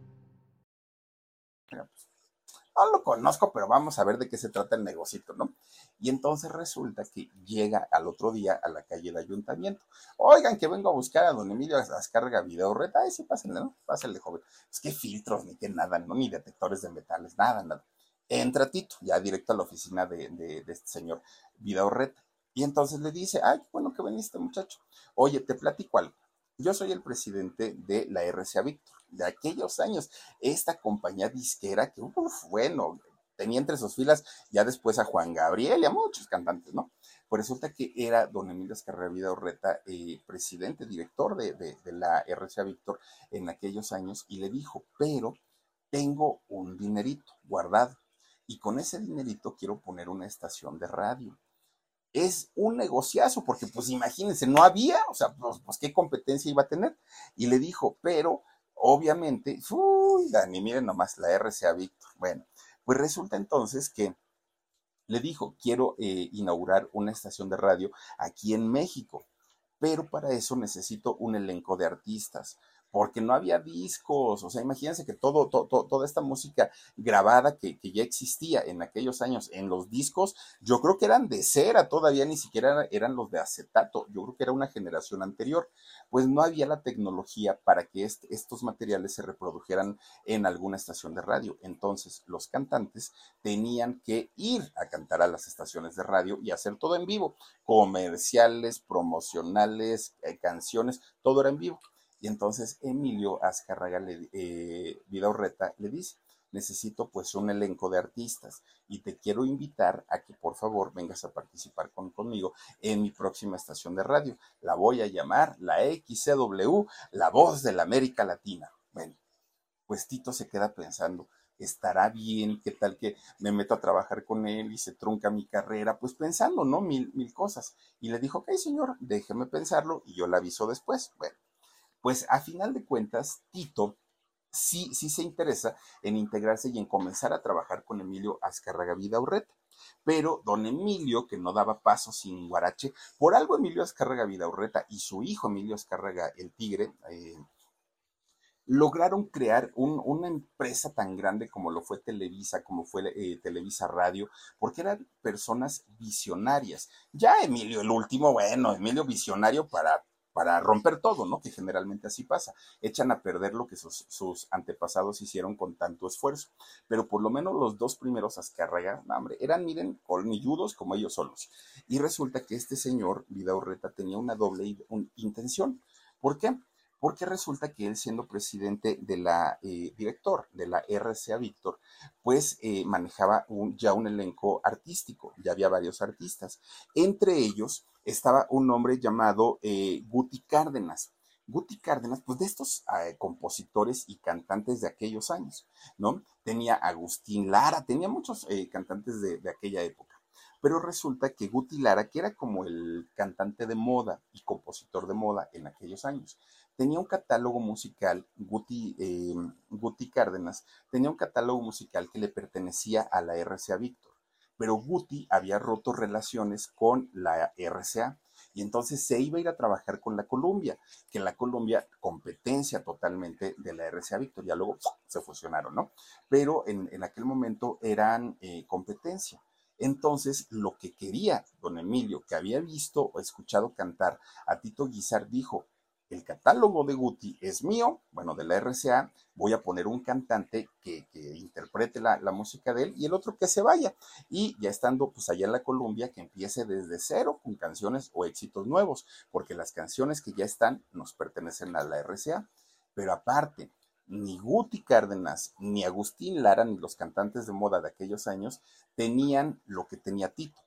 no lo conozco, pero vamos a ver de qué se trata el negocito, ¿no? Y entonces resulta que llega al otro día a la calle de ayuntamiento. Oigan, que vengo a buscar a don Emilio Azcárraga Video Reta. Ay, sí, pásenle, ¿no? Pásenle, joven. Es que filtros, ni que nada, ¿no? Ni detectores de metales, nada, nada. Entra Tito, ya directo a la oficina de, este señor Video Reta. Y entonces le dice, ay, bueno que veniste, muchacho. Oye, te platico algo. Yo soy el presidente de la RCA Víctor, de aquellos años. Esta compañía disquera que, uff, bueno, tenía entre sus filas ya después a Juan Gabriel y a muchos cantantes, ¿no? Pues resulta que era don Emilio Escarravida Orreta, eh, presidente, director de, de, la RCA Víctor en aquellos años, y le dijo, pero tengo un dinerito guardado y con ese dinerito quiero poner una estación de radio. Es un negociazo, porque pues imagínense, no había, o sea, pues, pues qué competencia iba a tener. Y le dijo, pero obviamente, uy, Dani, miren nomás la RCA Víctor. Bueno, pues resulta entonces que le dijo, quiero eh, inaugurar una estación de radio aquí en México, pero para eso necesito un elenco de artistas, porque no había discos, o sea, imagínense que todo, toda esta música grabada que, ya existía en aquellos años en los discos, yo creo que eran de cera, todavía ni siquiera eran los de acetato, yo creo que era una generación anterior, pues no había la tecnología para que estos materiales se reprodujeran en alguna estación de radio, entonces los cantantes tenían que ir a cantar a las estaciones de radio y hacer todo en vivo, comerciales, promocionales, eh, canciones, todo era en vivo. Y entonces Emilio Azcarraga le, eh, Vidaurreta le dice, necesito pues un elenco de artistas y te quiero invitar a que por favor vengas a participar con, conmigo en mi próxima estación de radio. La voy a llamar la XCW, la voz de la América Latina. Bueno, pues Tito se queda pensando, estará bien, qué tal que me meto a trabajar con él y se trunca mi carrera, pues pensando, ¿no? Mil, mil cosas. Y le dijo, ok, señor, déjeme pensarlo y yo le aviso después. Bueno, pues a final de cuentas, Tito sí, sí se interesa en integrarse y en comenzar a trabajar con Emilio Azcárraga Vidaurreta. Pero don Emilio, que no daba paso sin guarache, por algo Emilio Azcárraga Vidaurreta y su hijo Emilio Azcárraga el Tigre, eh, lograron crear una empresa tan grande como lo fue Televisa, como fue eh, Televisa Radio, porque eran personas visionarias. Ya Emilio, el último, bueno, Emilio visionario para para romper todo, ¿no? Que generalmente así pasa. Echan a perder lo que sus, antepasados hicieron con tanto esfuerzo. Pero por lo menos los dos primeros Azcárraga, hombre, eran, miren, colmilludos como ellos solos. Y resulta que este señor, Vida Urreta, tenía una doble intención. ¿Por qué? Porque resulta que él, siendo presidente de la, eh, director de la RCA Víctor, pues eh, manejaba ya un elenco artístico, ya había varios artistas. Entre ellos, estaba un hombre llamado eh, Guti Cárdenas. Guti Cárdenas, pues de estos eh, compositores y cantantes de aquellos años, ¿no? Tenía Agustín Lara, tenía muchos eh, cantantes de, de, aquella época. Pero resulta que Guti Lara, que era como el cantante de moda y compositor de moda en aquellos años, tenía un catálogo musical, Guti, Guti Cárdenas, tenía un catálogo musical que le pertenecía a la RCA Víctor pero Guti había roto relaciones con la RCA y entonces se iba a ir a trabajar con la Columbia, que la Columbia, competencia totalmente de la RCA Victoria, luego se fusionaron, ¿no? Pero en, aquel momento eran eh, competencia. Entonces, lo que quería don Emilio, que había visto o escuchado cantar a Tito Guizar, dijo, el catálogo de Guti es mío, bueno, de la RCA, voy a poner un cantante que, interprete la, música de él y el otro que se vaya. Y ya estando pues allá en la Columbia, que empiece desde cero con canciones o éxitos nuevos, porque las canciones que ya están nos pertenecen a la RCA. Pero aparte, ni Guti Cárdenas, ni Agustín Lara, ni los cantantes de moda de aquellos años tenían lo que tenía Tito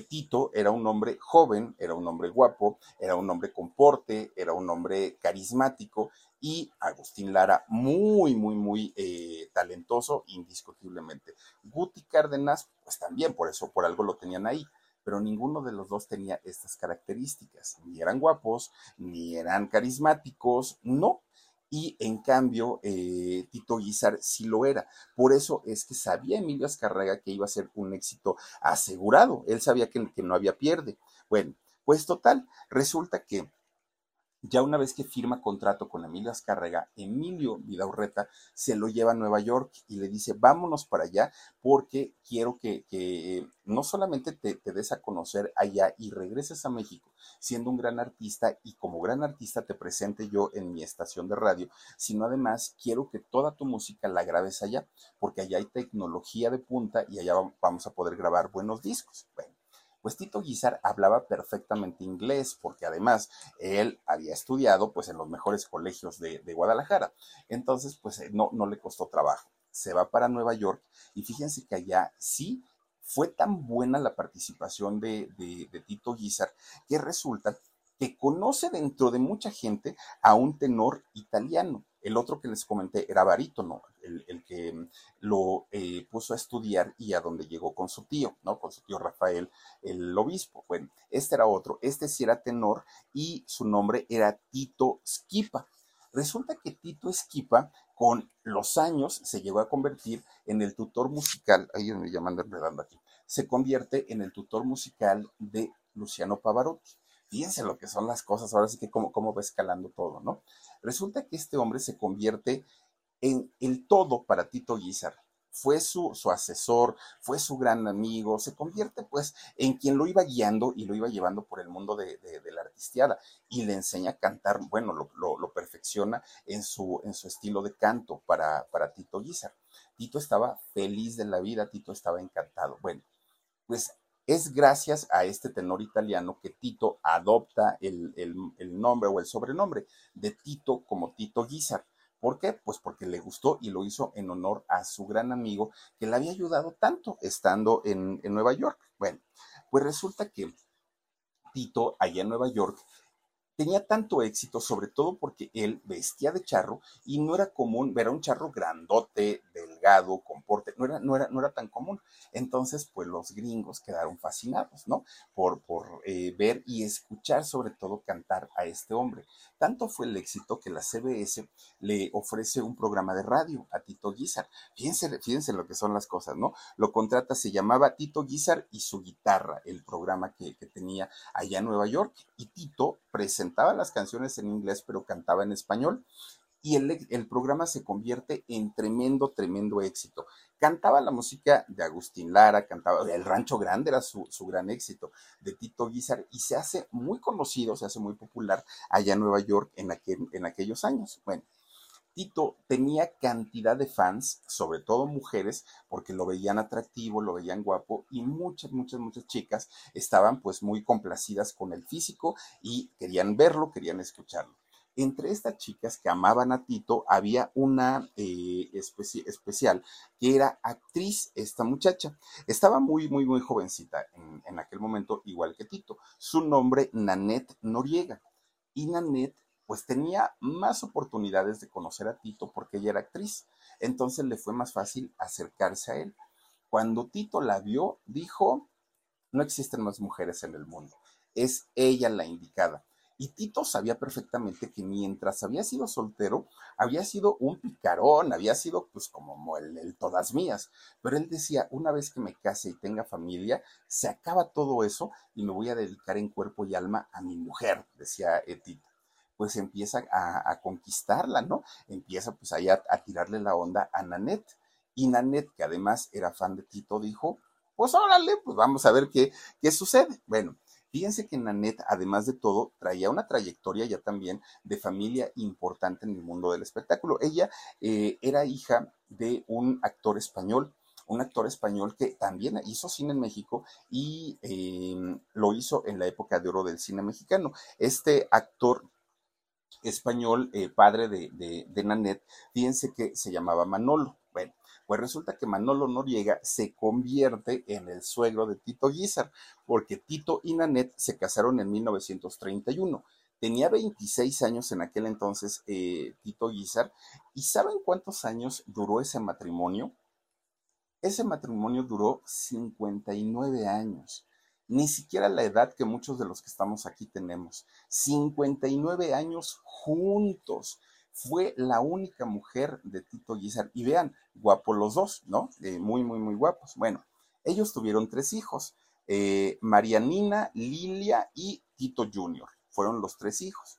Tito era un hombre joven, era un hombre guapo, era un hombre con porte, era un hombre carismático y Agustín Lara muy, muy, muy eh, talentoso, indiscutiblemente. Guti Cárdenas, pues también, por eso, por algo lo tenían ahí pero ninguno de los dos tenía estas características. Ni eran guapos, ni eran carismáticos, no, y en cambio eh, Tito Guizar sí lo era. Por eso es que sabía Emilio Azcarraga que iba a ser un éxito asegurado. Él sabía que, que no había pierde. Bueno, pues total, resulta que ya una vez que firma contrato con Emilio Azcárrega, Emilio Vidaurreta se lo lleva a Nueva York y le dice, vámonos para allá porque quiero que, no solamente te, te, des a conocer allá y regreses a México siendo un gran artista y como gran artista te presente yo en mi estación de radio, sino además quiero que toda tu música la grabes allá porque allá hay tecnología de punta y allá vamos a poder grabar buenos discos. Bueno pues Tito Guizar hablaba perfectamente inglés, porque además él había estudiado pues en los mejores colegios de, Guadalajara. Entonces, pues eh, no, no le costó trabajo. Se va para Nueva York y fíjense que allá sí fue tan buena la participación de, de, Tito Guizar que resulta que conoce dentro de mucha gente a un tenor italiano. El otro que les comenté era barítono, el, que mm, lo eh, puso a estudiar y a donde llegó con su tío, ¿no? Con su tío Rafael, el obispo. Bueno, este era otro, este sí era tenor y su nombre era Tito Skipa. Resulta que Tito Esquipa, con los años, se llegó a convertir en el tutor musical, ahí me llaman enredando aquí, se convierte en el tutor musical de Luciano Pavarotti. Fíjense lo que son las cosas, ahora sí que cómo, cómo va escalando todo, ¿no? Resulta que este hombre se convierte en el todo para Tito Guizar. Fue su, su, asesor, fue su gran amigo, se convierte pues en quien lo iba guiando y lo iba llevando por el mundo de, la artistiada y le enseña a cantar, bueno, lo, perfecciona en su, en su estilo de canto para, para Tito Guizar. Tito estaba feliz de la vida, Tito estaba encantado. Bueno, pues es gracias a este tenor italiano que Tito adopta el, nombre o el sobrenombre de Tito como Tito Guizar. ¿Por qué? Pues porque le gustó y lo hizo en honor a su gran amigo que le había ayudado tanto estando en, Nueva York. Bueno, pues resulta que Tito, allá en Nueva York, tenía tanto éxito, sobre todo porque él vestía de charro y no era común ver a un charro grandote, delgado, con porte, no era, no era, no era tan común. Entonces, pues los gringos quedaron fascinados, ¿no? Por, por eh, ver y escuchar, sobre todo, cantar a este hombre. Tanto fue el éxito que la CBS le ofrece un programa de radio a Tito Guizar. Fíjense, fíjense lo que son las cosas, ¿no? Lo contrata, se llamaba Tito Guizar y su guitarra, el programa que, que tenía allá en Nueva York. Y Tito presentaba las canciones en inglés, pero cantaba en español y el, programa se convierte en tremendo, tremendo éxito. Cantaba la música de Agustín Lara, cantaba El Rancho Grande, era su, gran éxito, de Tito Guizar, y se hace muy conocido, se hace muy popular allá en Nueva York en, en aquellos años. Bueno, Tito tenía cantidad de fans, sobre todo mujeres, porque lo veían atractivo, lo veían guapo y muchas, muchas, muchas chicas estaban pues muy complacidas con el físico y querían verlo, querían escucharlo. Entre estas chicas que amaban a Tito había una eh, especial que era actriz, esta muchacha. Estaba muy, muy, muy jovencita en, en aquel momento, igual que Tito. Su nombre, Nanette Noriega. Y Nanette pues tenía más oportunidades de conocer a Tito porque ella era actriz. Entonces le fue más fácil acercarse a él. Cuando Tito la vio, dijo, no existen más mujeres en el mundo, es ella la indicada. Y Tito sabía perfectamente que mientras había sido soltero, había sido un picarón, había sido pues como el, todas mías. Pero él decía, una vez que me case y tenga familia, se acaba todo eso y me voy a dedicar en cuerpo y alma a mi mujer, decía eh, Tito. Pues empieza a, conquistarla, ¿no? Empieza pues ahí a, tirarle la onda a Nanette. Y Nanette, que además era fan de Tito, dijo, pues órale, pues vamos a ver qué, qué sucede. Bueno, Fíjense que Nanette, además de todo, traía una trayectoria ya también de familia importante en el mundo del espectáculo. Ella eh, era hija de un actor español, un actor español que también hizo cine en México y em, lo hizo en la época de oro del cine mexicano. Este actor español, eh, padre de, Nanette, fíjense que se llamaba Manolo. Bueno, pues resulta que Manolo Noriega se convierte en el suegro de Tito Guizar, porque Tito y Nanette se casaron en 1931. Tenía 26 años en aquel entonces eh, Tito Guizar, ¿y saben cuántos años duró ese matrimonio? Ese matrimonio duró 59 años ni siquiera la edad que muchos de los que estamos aquí tenemos. 59 años juntos fue la única mujer de Tito Guizar. Y vean, guapos los dos, ¿no? Eh, muy, muy, muy guapos. Bueno, ellos tuvieron tres hijos, eh, Marianina, Lilia y Tito Jr. Fueron los tres hijos.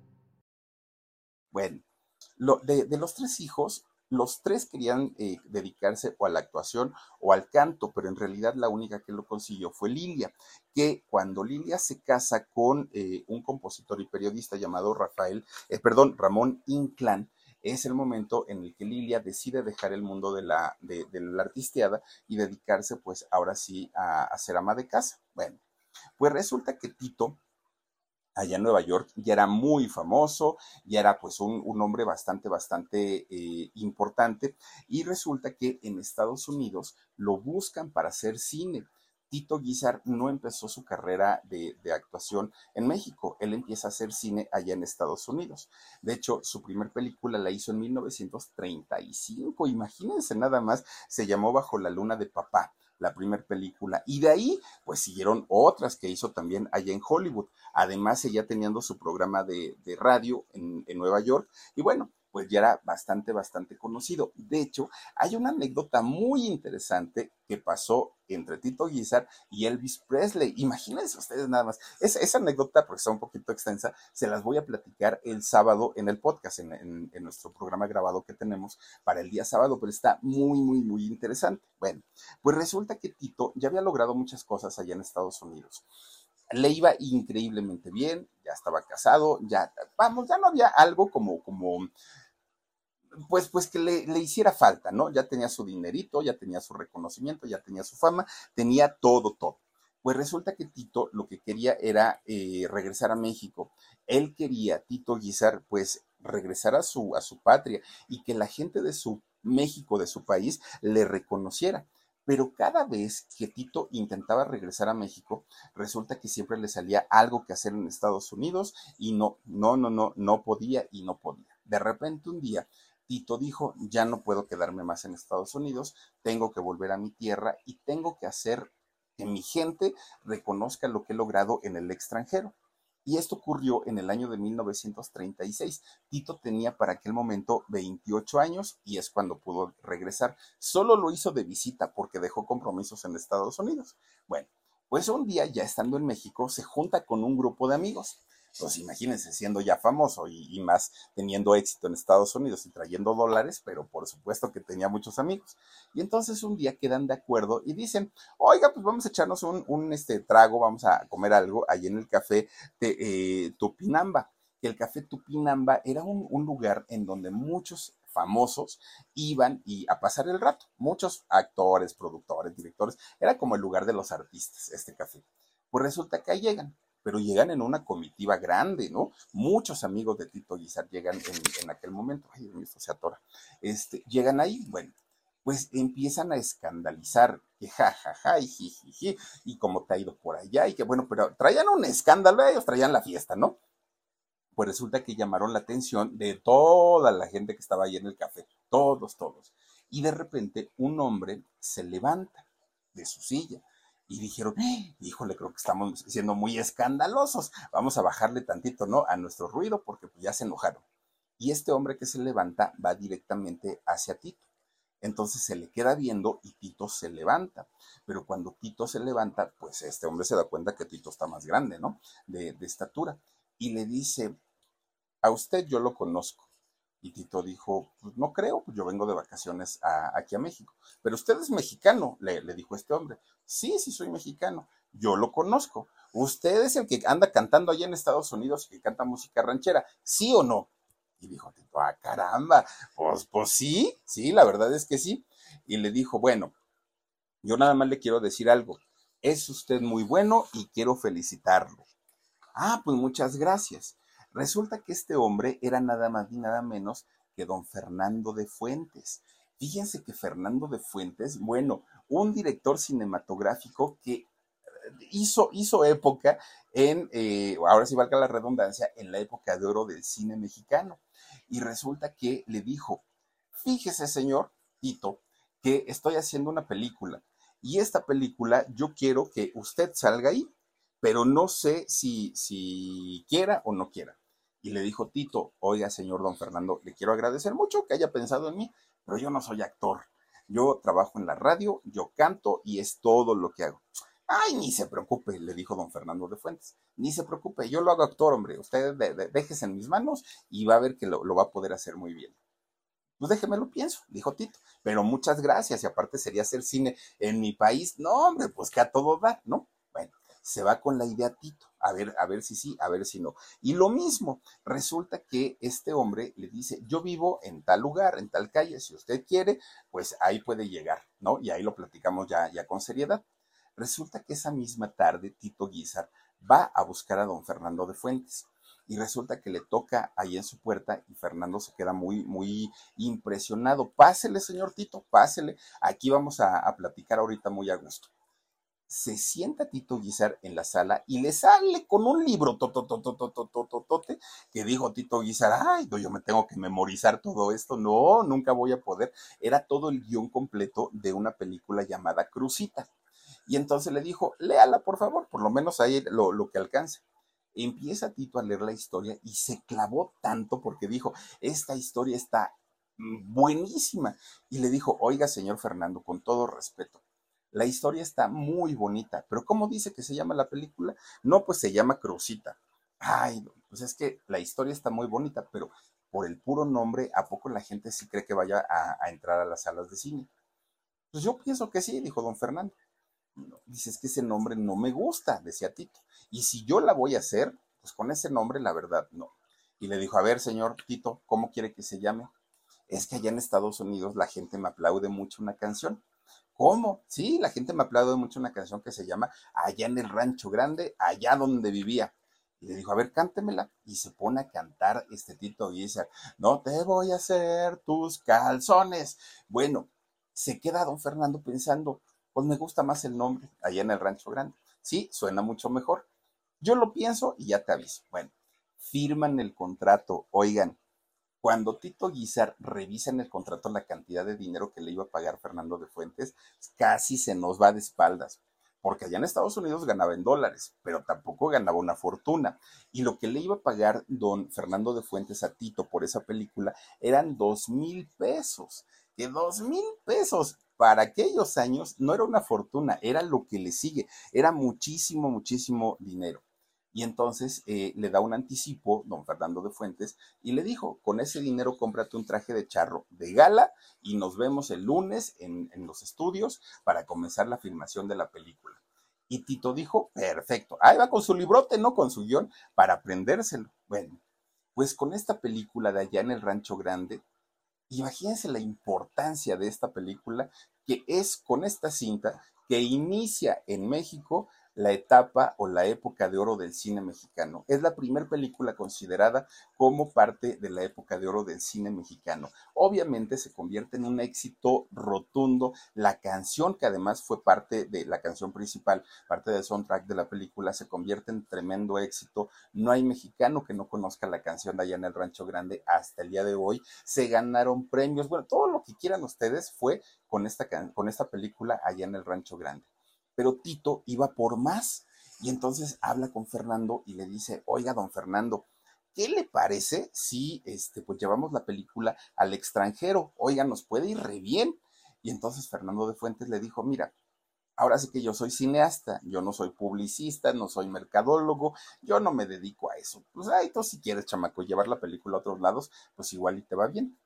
Bueno, de, los tres hijos, los tres querían eh, dedicarse o a la actuación o al canto, pero en realidad la única que lo consiguió fue Lilia, que cuando Lilia se casa con eh, un compositor y periodista llamado Rafael, eh, perdón, Ramón Inclán, es el momento en el que Lilia decide dejar el mundo de la, de, artisteada y dedicarse pues ahora sí a ser ama de casa. Bueno, pues resulta que Tito allá en Nueva York, ya era muy famoso, ya era pues un, hombre bastante, bastante eh, importante y resulta que en Estados Unidos lo buscan para hacer cine. Tito Guizar no empezó su carrera de, de, actuación en México, él empieza a hacer cine allá en Estados Unidos. De hecho, su primer película la hizo en 1935, imagínense nada más, se llamó Bajo la Luna de Papá la primera película. Y de ahí, pues siguieron otras que hizo también allá en Hollywood. Además, ella teniendo su programa de, radio en, en Nueva York. Y bueno, pues ya era bastante, bastante conocido. De hecho, hay una anécdota muy interesante que pasó entre Tito Guizar y Elvis Presley. Imagínense ustedes nada más. esa anécdota, porque está un poquito extensa, se las voy a platicar el sábado en el podcast, en, en nuestro programa grabado que tenemos para el día sábado, pero está muy, muy, muy interesante. Bueno, pues resulta que Tito ya había logrado muchas cosas allá en Estados Unidos le iba increíblemente bien, ya estaba casado, ya, vamos, ya no había algo como, como, pues, pues que le, le, hiciera falta, ¿no? Ya tenía su dinerito, ya tenía su reconocimiento, ya tenía su fama, tenía todo, todo. Pues resulta que Tito lo que quería era eh, regresar a México. Él quería, Tito Guizar, pues regresar a su, a su patria y que la gente de su México, de su país, le reconociera. Pero cada vez que Tito intentaba regresar a México, resulta que siempre le salía algo que hacer en Estados Unidos y no, no, no, no, no podía y no podía. De repente un día Tito dijo, ya no puedo quedarme más en Estados Unidos, tengo que volver a mi tierra y tengo que hacer que mi gente reconozca lo que he logrado en el extranjero. Y esto ocurrió en el año de 1936. Tito tenía para aquel momento 28 años y es cuando pudo regresar. Solo lo hizo de visita porque dejó compromisos en Estados Unidos. Bueno, pues un día ya estando en México se junta con un grupo de amigos pues imagínense siendo ya famoso y, más teniendo éxito en Estados Unidos y trayendo dólares, pero por supuesto que tenía muchos amigos. Y entonces un día quedan de acuerdo y dicen, oiga, pues vamos a echarnos un, este, trago, vamos a comer algo ahí en el café de eh, Tupinamba. El café Tupinamba era un, un lugar en donde muchos famosos iban y a pasar el rato. Muchos actores, productores, directores. Era como el lugar de los artistas, este café. Pues resulta que ahí llegan pero llegan en una comitiva grande, ¿no? Muchos amigos de Tito Guizar llegan en, aquel momento, ay, esto se atora, este, llegan ahí, bueno, pues empiezan a escandalizar, que ja, ja, ja, y jiji, y cómo te ha ido por allá, y que bueno, pero traían un escándalo, ellos traían la fiesta, ¿no? Pues resulta que llamaron la atención de toda la gente que estaba ahí en el café, todos, todos. Y de repente un hombre se levanta de su silla y dijeron, ¡Eh! híjole, creo que estamos siendo muy escandalosos, vamos a bajarle tantito, ¿no? A nuestro ruido porque pues, ya se enojaron. Y este hombre que se levanta va directamente hacia Tito. Entonces se le queda viendo y Tito se levanta. Pero cuando Tito se levanta, pues este hombre se da cuenta que Tito está más grande, ¿no? De, de estatura. Y le dice, a usted yo lo conozco. Y Tito dijo, pues no creo, pues yo vengo de vacaciones aquí a México. Pero usted es mexicano, le, dijo este hombre. Sí, sí soy mexicano, yo lo conozco. Usted es el que anda cantando allá en Estados Unidos y que canta música ranchera, ¿sí o no? Y dijo Tito, ah, caramba, pues, pues sí, sí, la verdad es que sí. Y le dijo, bueno, yo nada más le quiero decir algo. Es usted muy bueno y quiero felicitarlo. Ah, pues muchas gracias. Resulta que este hombre era nada más ni nada menos que don Fernando de Fuentes. Fíjense que Fernando de Fuentes, bueno, un director cinematográfico que eh, hizo, hizo época en, eh, ahora sí valga la redundancia, en la época de oro del cine mexicano. Y resulta que le dijo, fíjese señor Tito, que estoy haciendo una película y esta película yo quiero que usted salga ahí, pero no sé si, si quiera o no quiera y le dijo Tito, oiga, señor don Fernando, le quiero agradecer mucho que haya pensado en mí, pero yo no soy actor. Yo trabajo en la radio, yo canto y es todo lo que hago. Ay, ni se preocupe, le dijo don Fernando de Fuentes. Ni se preocupe, yo lo hago actor, hombre. Usted déjese en mis manos y va a ver que lo, va a poder hacer muy bien. Pues déjeme lo pienso, dijo Tito. Pero muchas gracias. Y aparte sería hacer cine en mi país. No, hombre, pues que a todo va, ¿no? Bueno, se va con la idea Tito, a ver, a ver si sí, a ver si no. Y lo mismo, resulta que este hombre le dice, yo vivo en tal lugar, en tal calle, si usted quiere, pues ahí puede llegar, ¿no? Y ahí lo platicamos ya, ya con seriedad. Resulta que esa misma tarde Tito Guizar va a buscar a don Fernando de Fuentes y resulta que le toca ahí en su puerta y Fernando se queda muy, muy impresionado. Pásele, señor Tito, pásele. Aquí vamos a, a platicar ahorita muy a gusto se sienta Tito Guizar en la sala y le sale con un libro tototototototote que dijo Tito Guizar, ay, yo me tengo que memorizar todo esto, no, nunca voy a poder. Era todo el guion completo de una película llamada Crucita. Y entonces le dijo, léala por favor, por lo menos ahí lo, lo que alcance. Empieza Tito a leer la historia y se clavó tanto porque dijo, esta historia está buenísima. Y le dijo, oiga, señor Fernando, con todo respeto, la historia está muy bonita, pero ¿cómo dice que se llama la película? No, pues se llama Crucita. Ay, pues es que la historia está muy bonita, pero por el puro nombre, ¿a poco la gente sí cree que vaya a, entrar a las salas de cine? Pues yo pienso que sí, dijo don Fernando. dice, es que ese nombre no me gusta, decía Tito. Y si yo la voy a hacer, pues con ese nombre, la verdad, no. Y le dijo, a ver, señor Tito, ¿cómo quiere que se llame? Es que allá en Estados Unidos la gente me aplaude mucho una canción. ¿Cómo? Sí, la gente me aplaude mucho una canción que se llama Allá en el Rancho Grande, allá donde vivía. Y le dijo, a ver, cántemela. Y se pone a cantar este Tito Guizar. No te voy a hacer tus calzones. Bueno, se queda don Fernando pensando, pues me gusta más el nombre, allá en el Rancho Grande. Sí, suena mucho mejor. Yo lo pienso y ya te aviso. Bueno, firman el contrato. Oigan, cuando Tito Guizar revisa en el contrato la cantidad de dinero que le iba a pagar Fernando de Fuentes, casi se nos va de espaldas porque allá en Estados Unidos ganaba en dólares, pero tampoco ganaba una fortuna. Y lo que le iba a pagar don Fernando de Fuentes a Tito por esa película eran dos mil pesos. Que dos mil pesos para aquellos años no era una fortuna, era lo que le sigue, era muchísimo, muchísimo dinero. Y entonces eh, le da un anticipo, don Fernando de Fuentes, y le dijo, con ese dinero cómprate un traje de charro de gala y nos vemos el lunes en, en los estudios para comenzar la filmación de la película. Y Tito dijo, perfecto, ahí va con su librote, no con su guion, para aprendérselo. Bueno, pues con esta película de allá en el Rancho Grande, imagínense la importancia de esta película, que es con esta cinta que inicia en México la etapa o la época de oro del cine mexicano. Es la primera película considerada como parte de la época de oro del cine mexicano. Obviamente se convierte en un éxito rotundo. La canción, que además fue parte de la canción principal, parte del soundtrack de la película, se convierte en tremendo éxito. No hay mexicano que no conozca la canción de allá en el Rancho Grande hasta el día de hoy. Se ganaron premios. Bueno, todo lo que quieran ustedes fue con esta, con esta película allá en el Rancho Grande pero Tito iba por más. Y entonces habla con Fernando y le dice, oiga, don Fernando, ¿qué le parece si este, pues llevamos la película al extranjero? Oiga, nos puede ir re bien. Y entonces Fernando de Fuentes le dijo, mira, ahora sí que yo soy cineasta, yo no soy publicista, no soy mercadólogo, yo no me dedico a eso. Pues ahí tú si quieres, chamaco, llevar la película a otros lados, pues igual y te va bien.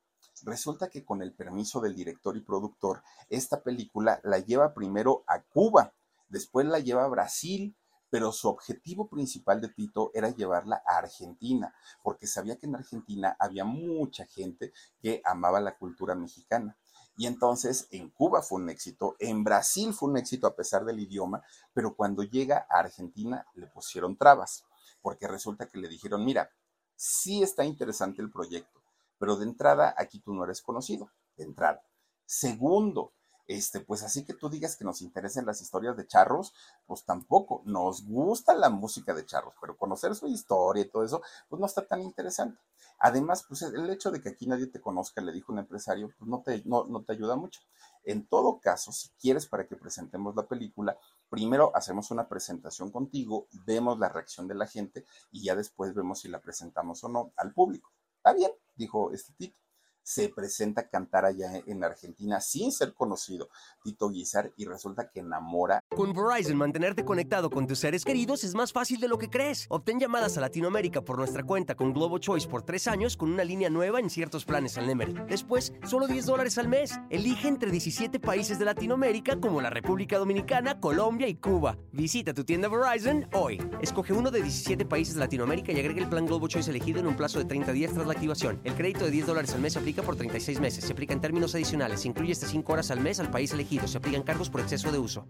Resulta que con el permiso del director y productor, esta película la lleva primero a Cuba después la lleva a Brasil, pero su objetivo principal de Tito era llevarla a Argentina, porque sabía que en Argentina había mucha gente que amaba la cultura mexicana. Y entonces en Cuba fue un éxito, en Brasil fue un éxito a pesar del idioma, pero cuando llega a Argentina le pusieron trabas, porque resulta que le dijeron, mira, sí está interesante el proyecto, pero de entrada aquí tú no eres conocido, de entrada. Segundo, este, pues así que tú digas que nos interesen las historias de charros, pues tampoco. Nos gusta la música de charros, pero conocer su historia y todo eso, pues no está tan interesante. Además, pues el hecho de que aquí nadie te conozca, le dijo un empresario, pues no te, no, no te ayuda mucho. En todo caso, si quieres para que presentemos la película, primero hacemos una presentación contigo, vemos la reacción de la gente y ya después vemos si la presentamos o no al público. Está bien, dijo este tipo se presenta a cantar allá en Argentina sin ser conocido, Tito Guizar, y resulta que enamora. Con Verizon, mantenerte conectado con tus seres queridos es más fácil de lo que crees. Obtén llamadas a Latinoamérica por nuestra cuenta con Globo Choice por tres años con una línea nueva en ciertos planes al Nemery. Después, solo 10 dólares al mes. Elige entre 17 países de Latinoamérica como la República Dominicana, Colombia y Cuba. Visita tu tienda Verizon hoy. Escoge uno de 17 países de Latinoamérica y agrega el plan Globo Choice elegido en un plazo de 30 días tras la activación. El crédito de 10 dólares al mes aplica por 36 meses. Se aplica en términos adicionales. Se incluye hasta 5 horas al mes al país elegido. Se aplican cargos por exceso de uso.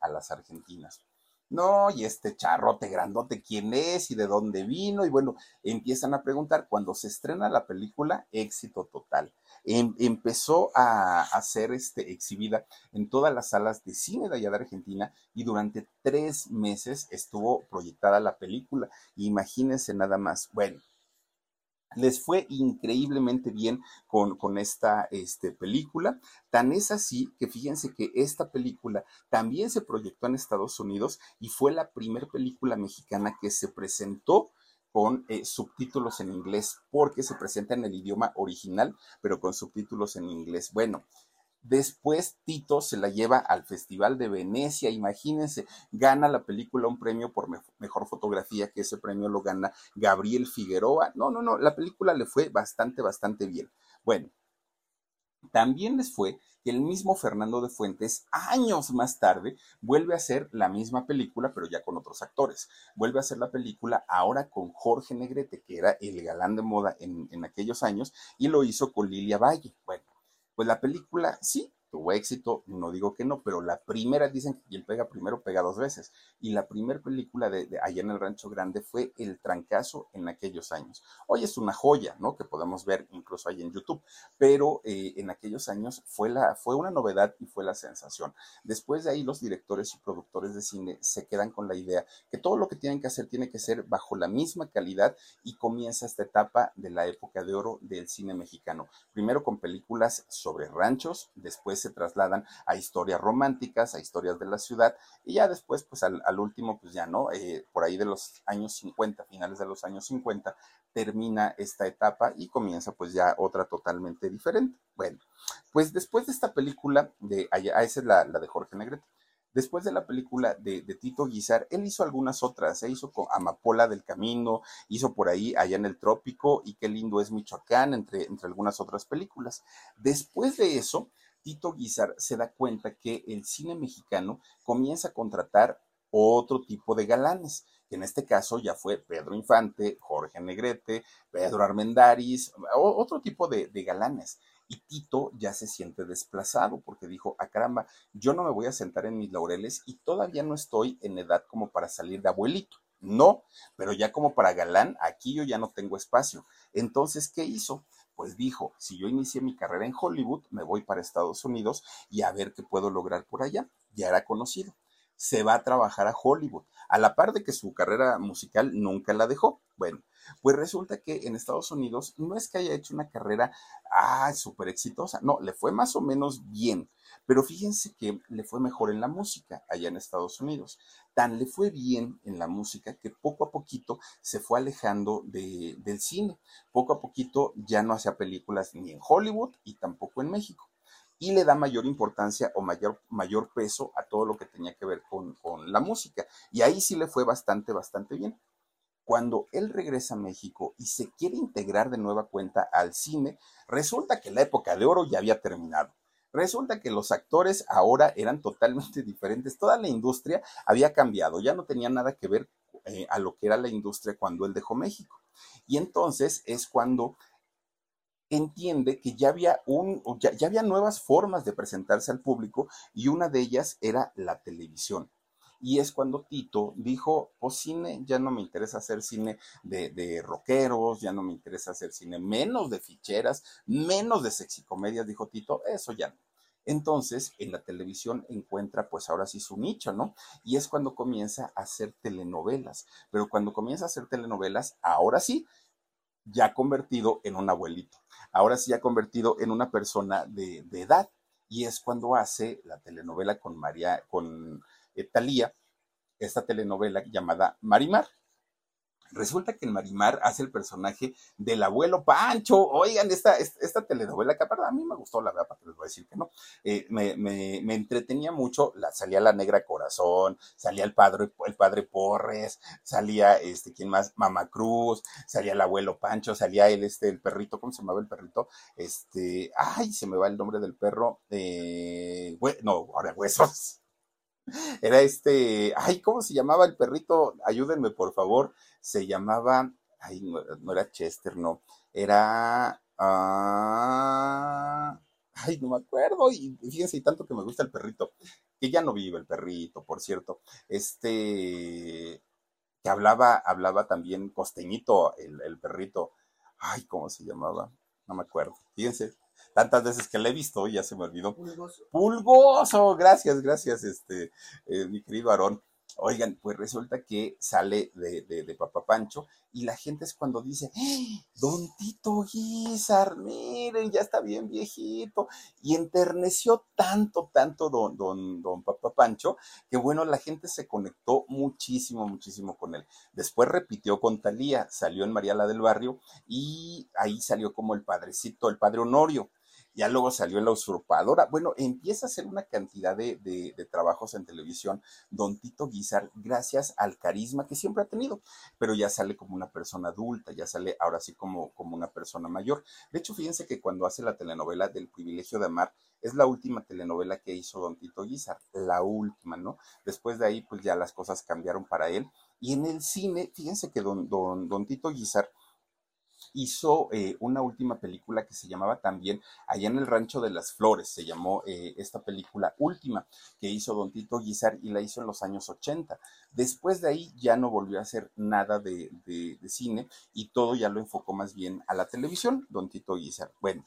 A las argentinas. No, y este charrote grandote, ¿quién es y de dónde vino? Y bueno, empiezan a preguntar. Cuando se estrena la película, éxito total. Em, empezó a, a, ser este, exhibida en todas las salas de cine de allá de Argentina y durante tres meses estuvo proyectada la película. Imagínense nada más. Bueno, les fue increíblemente bien con, esta este, película. Tan es así que fíjense que esta película también se proyectó en Estados Unidos y fue la primera película mexicana que se presentó con eh, subtítulos en inglés, porque se presenta en el idioma original, pero con subtítulos en inglés. Bueno, Después Tito se la lleva al Festival de Venecia, imagínense, gana la película un premio por mejor fotografía, que ese premio lo gana Gabriel Figueroa. No, no, no, la película le fue bastante, bastante bien. Bueno, También les fue que el mismo Fernando de Fuentes, años más tarde, vuelve a hacer la misma película, pero ya con otros actores. Vuelve a hacer la película ahora con Jorge Negrete, que era el galán de moda en, en aquellos años, y lo hizo con Lilia Valle. Bueno, pues la película sí tuvo éxito, no digo que no, pero la primera, dicen que quien pega primero pega dos veces. Y la primera película de, allá en el Rancho Grande fue El Trancazo en aquellos años. Hoy es una joya, ¿no? Que podemos ver incluso ahí en YouTube, pero eh, en aquellos años fue, la, fue una novedad y fue la sensación. Después de ahí los directores y productores de cine se quedan con la idea que todo lo que tienen que hacer tiene que ser bajo la misma calidad y comienza esta etapa de la época de oro del cine mexicano. Primero con películas sobre ranchos, después se trasladan a historias románticas, a historias de la ciudad, y ya después, pues al, último, pues ya no, eh, por ahí de los años 50, finales de los años 50, termina esta etapa y comienza pues ya otra totalmente diferente. Bueno, pues después de esta película, de, ah, esa es la, la de Jorge Negrete, Después de la película de, Tito Guizar, él hizo algunas otras, se hizo con Amapola del Camino, hizo por ahí Allá en el Trópico y Qué lindo es Michoacán, entre, entre algunas otras películas. Después de eso, Tito Guizar se da cuenta que el cine mexicano comienza a contratar otro tipo de galanes, que en este caso ya fue Pedro Infante, Jorge Negrete, Pedro Armendáriz, otro tipo de, galanes. Y Tito ya se siente desplazado porque dijo, ah, caramba, yo no me voy a sentar en mis laureles y todavía no estoy en edad como para salir de abuelito. No, pero ya como para galán, aquí yo ya no tengo espacio. Entonces, ¿qué hizo? Pues dijo, si yo inicié mi carrera en Hollywood, me voy para Estados Unidos y a ver qué puedo lograr por allá. Ya era conocido. Se va a trabajar a Hollywood, a la par de que su carrera musical nunca la dejó. Bueno, pues resulta que en Estados Unidos no es que haya hecho una carrera ah, súper exitosa, no, le fue más o menos bien, pero fíjense que le fue mejor en la música allá en Estados Unidos. Tan le fue bien en la música que poco a poquito se fue alejando de, del cine. Poco a poquito ya no hacía películas ni en Hollywood y tampoco en México y le da mayor importancia o mayor, mayor peso a todo lo que tenía que ver con, con, la música. Y ahí sí le fue bastante, bastante bien. Cuando él regresa a México y se quiere integrar de nueva cuenta al cine, resulta que la época de oro ya había terminado. Resulta que los actores ahora eran totalmente diferentes. Toda la industria había cambiado, ya no tenía nada que ver eh, a lo que era la industria cuando él dejó México. Y entonces es cuando entiende que ya había un ya, había nuevas formas de presentarse al público y una de ellas era la televisión. Y es cuando Tito dijo, pues cine, ya no me interesa hacer cine de, de rockeros, ya no me interesa hacer cine menos de ficheras, menos de sexicomedias, dijo Tito, eso ya no. Entonces, en la televisión encuentra pues ahora sí su nicho, ¿no? Y es cuando comienza a hacer telenovelas. Pero cuando comienza a hacer telenovelas, ahora sí, ya convertido en un abuelito. Ahora sí ya convertido en una persona de, de edad. Y es cuando hace la telenovela con María, con Talía, esta telenovela llamada Marimar. Resulta que en Marimar hace el personaje del abuelo Pancho. Oigan, esta, esta, telenovela que a mí me gustó, la verdad, para que les voy a decir que no. Eh, me, me, me, entretenía mucho. Salía la negra corazón, salía el padre, el padre Porres, salía este, ¿quién más? Mama Cruz, salía el abuelo Pancho, salía el, este, el perrito, ¿cómo se llamaba el perrito? Este, ay, se me va el nombre del perro. Eh, no, ahora huesos. Era este, ay, ¿cómo se llamaba el perrito? Ayúdenme, por favor. Se llamaba, ay, no, era Chester, no. Era, ah, ay, no me acuerdo. Y fíjense, y tanto que me gusta el perrito, que ya no vive el perrito, por cierto. Este, que hablaba, hablaba también costeñito, el, el perrito. Ay, ¿cómo se llamaba? No me acuerdo. Fíjense, tantas veces que la he visto, ya se me olvidó. Pulgoso. Pulgoso, gracias, gracias, este, eh, mi querido Aarón. Oigan, pues resulta que sale de, de, Papá Pancho y la gente es cuando dice, ¡Eh, Don Tito Guizar, miren, ya está bien viejito. Y enterneció tanto, tanto don, don, don Papá Pancho, que bueno, la gente se conectó muchísimo, muchísimo con él. Después repitió con Talía, salió en Mariala del Barrio y ahí salió como el padrecito, el padre Honorio ya luego salió La Usurpadora. Bueno, empieza a hacer una cantidad de, trabajos en televisión, don Tito Guizar, gracias al carisma que siempre ha tenido, pero ya sale como una persona adulta, ya sale ahora sí como, como una persona mayor. De hecho, fíjense que cuando hace la telenovela del privilegio de amar, es la última telenovela que hizo don Tito Guizar, la última, ¿no? Después de ahí, pues ya las cosas cambiaron para él. Y en el cine, fíjense que don, don, don Tito Guizar hizo eh, una última película que se llamaba también Allá en el Rancho de las Flores, se llamó eh, esta película última que hizo Don Tito Guizar y la hizo en los años 80. Después de ahí ya no volvió a hacer nada de, de cine y todo ya lo enfocó más bien a la televisión, Don Tito Guizar. Bueno,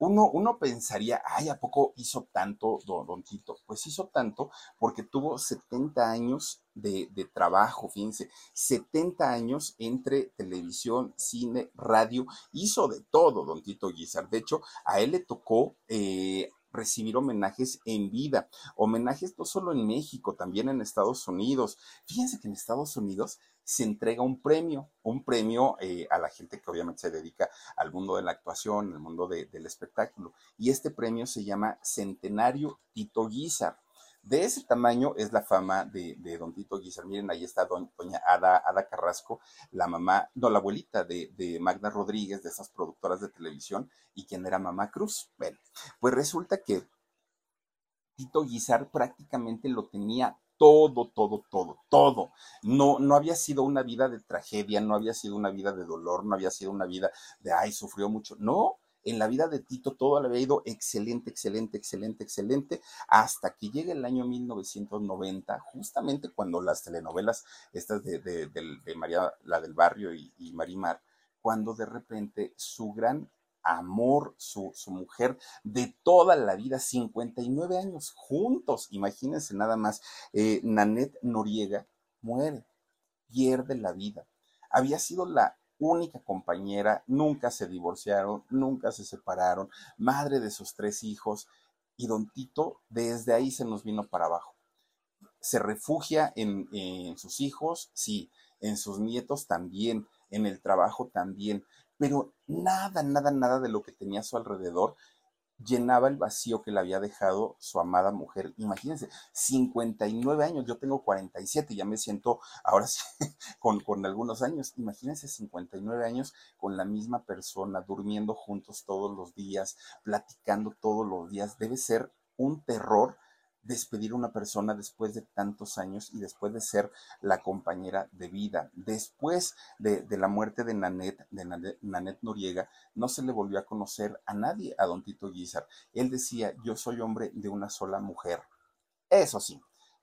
uno, pensaría, ay, ¿a poco hizo tanto Don, Tito? Pues hizo tanto porque tuvo 70 años de, trabajo, fíjense, 70 años entre televisión, cine, radio, hizo de todo Don Tito Guizar. De hecho, a él le tocó eh, recibir homenajes en vida, homenajes no solo en México, también en Estados Unidos. Fíjense que en Estados Unidos se entrega un premio, un premio eh, a la gente que obviamente se dedica al mundo de la actuación, al mundo del espectáculo. Y este premio se llama Centenario Tito Guizar. De ese tamaño es la fama de, don Tito Guizar. Miren, ahí está doña Ada, Ada, Carrasco, la mamá, no, la abuelita de, de, Magda Rodríguez, de esas productoras de televisión, y quien era mamá Cruz. Bueno, pues resulta que Tito Guizar prácticamente lo tenía todo, todo, todo, todo. No, no había sido una vida de tragedia, no había sido una vida de dolor, no había sido una vida de, ay, sufrió mucho. No, en la vida de Tito todo le había ido excelente, excelente, excelente, excelente, hasta que llega el año 1990, justamente cuando las telenovelas, estas de, María, la del barrio y Marimar, cuando de repente su gran amor, su, su, mujer de toda la vida, 59 años juntos, imagínense nada más, eh, Nanette Noriega muere, pierde la vida. Había sido la única compañera, nunca se divorciaron, nunca se separaron, madre de sus tres hijos, y don Tito desde ahí se nos vino para abajo. Se refugia en, en sus hijos, sí, en sus nietos también, en el trabajo también, pero nada, nada, nada de lo que tenía a su alrededor llenaba el vacío que le había dejado su amada mujer. Imagínense, 59 años, yo tengo 47, ya me siento ahora sí con, con algunos años. Imagínense 59 años con la misma persona, durmiendo juntos todos los días, platicando todos los días. Debe ser un terror despedir a una persona después de tantos años y después de ser la compañera de vida. Después de, la muerte de Nanette, de Nanette, Noriega, no se le volvió a conocer a nadie a don Tito Guizar. Él decía, yo soy hombre de una sola mujer. Eso sí,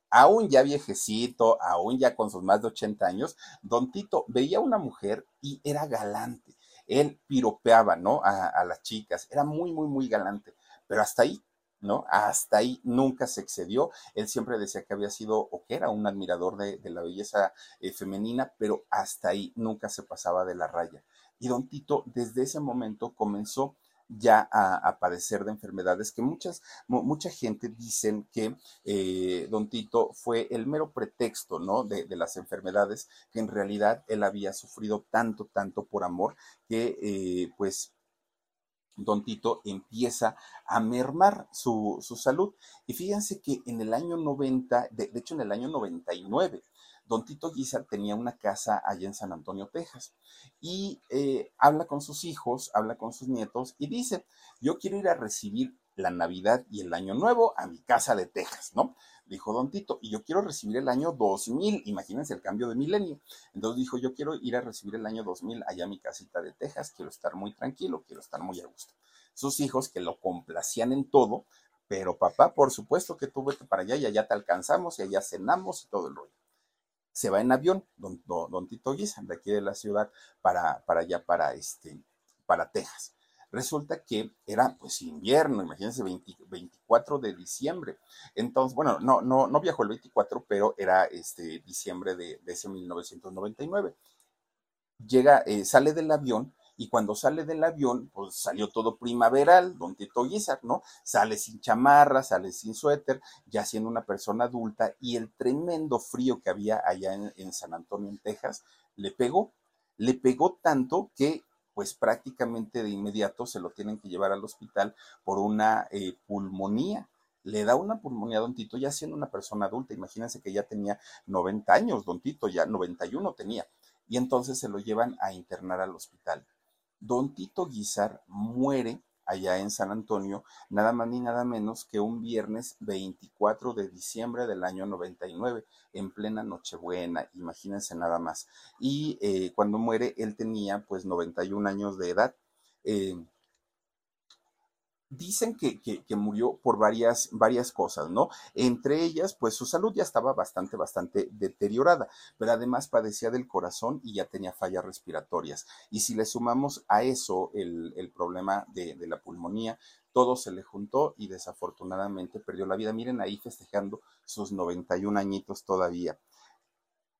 aún ya viejecito, aún ya con sus más de 80 años, don Tito veía a una mujer y era galante. Él piropeaba, ¿no? A, a las chicas, era muy, muy, muy galante. Pero hasta ahí, ¿no? Hasta ahí nunca se excedió. Él siempre decía que había sido o que era un admirador de, la belleza eh, femenina, pero hasta ahí nunca se pasaba de la raya. Y don Tito desde ese momento comenzó ya a, padecer de enfermedades que muchas, mucha gente dicen que eh, don Tito fue el mero pretexto, ¿no? De, las enfermedades, que en realidad él había sufrido tanto, tanto por amor, que eh, pues don Tito empieza a mermar su, salud. Y fíjense que en el año 90, de, hecho en el año 99, don Tito Guizar tenía una casa allá en San Antonio, Texas, y eh, habla con sus hijos, habla con sus nietos y dice, yo quiero ir a recibir la Navidad y el Año Nuevo a mi casa de Texas, ¿no? Dijo Don Tito, y yo quiero recibir el año 2000, imagínense el cambio de milenio. Entonces dijo, yo quiero ir a recibir el año 2000 allá a mi casita de Texas, quiero estar muy tranquilo, quiero estar muy a gusto. Sus hijos que lo complacían en todo, pero papá, por supuesto que tú vete para allá y allá te alcanzamos y allá cenamos y todo el rollo. Se va en avión, don, don, Tito Guisa, de aquí de la ciudad, para, para allá, para, este, para Texas Resulta que era pues invierno, imagínense, 24 de diciembre. Entonces, bueno, no, no, no viajó el 24, pero era este diciembre de, ese 1999. Llega, eh, sale del avión y cuando sale del avión, pues salió todo primaveral, don Tito Guizar, ¿no? Sale sin chamarra, sale sin suéter, ya siendo una persona adulta, y el tremendo frío que había allá en San Antonio, en Texas, le pegó. Le pegó tanto que pues prácticamente de inmediato se lo tienen que llevar al hospital por una eh, pulmonía. Le da una pulmonía a Don Tito ya siendo una persona adulta. Imagínense que ya tenía 90 años, Don Tito ya 91 tenía. Y entonces se lo llevan a internar al hospital. Don Tito Guizar muere allá en San Antonio, nada más ni nada menos que un viernes 24 de diciembre del año 99, en plena Nochebuena, imagínense nada más. Y eh, cuando muere, él tenía pues 91 años de edad. Eh, dicen que, murió por varias, varias cosas, ¿no? Entre ellas, pues su salud ya estaba bastante, bastante deteriorada, pero además padecía del corazón y ya tenía fallas respiratorias. Y si le sumamos a eso el, el problema de, de la pulmonía, todo se le juntó y desafortunadamente perdió la vida. Miren ahí festejando sus 91 añitos todavía.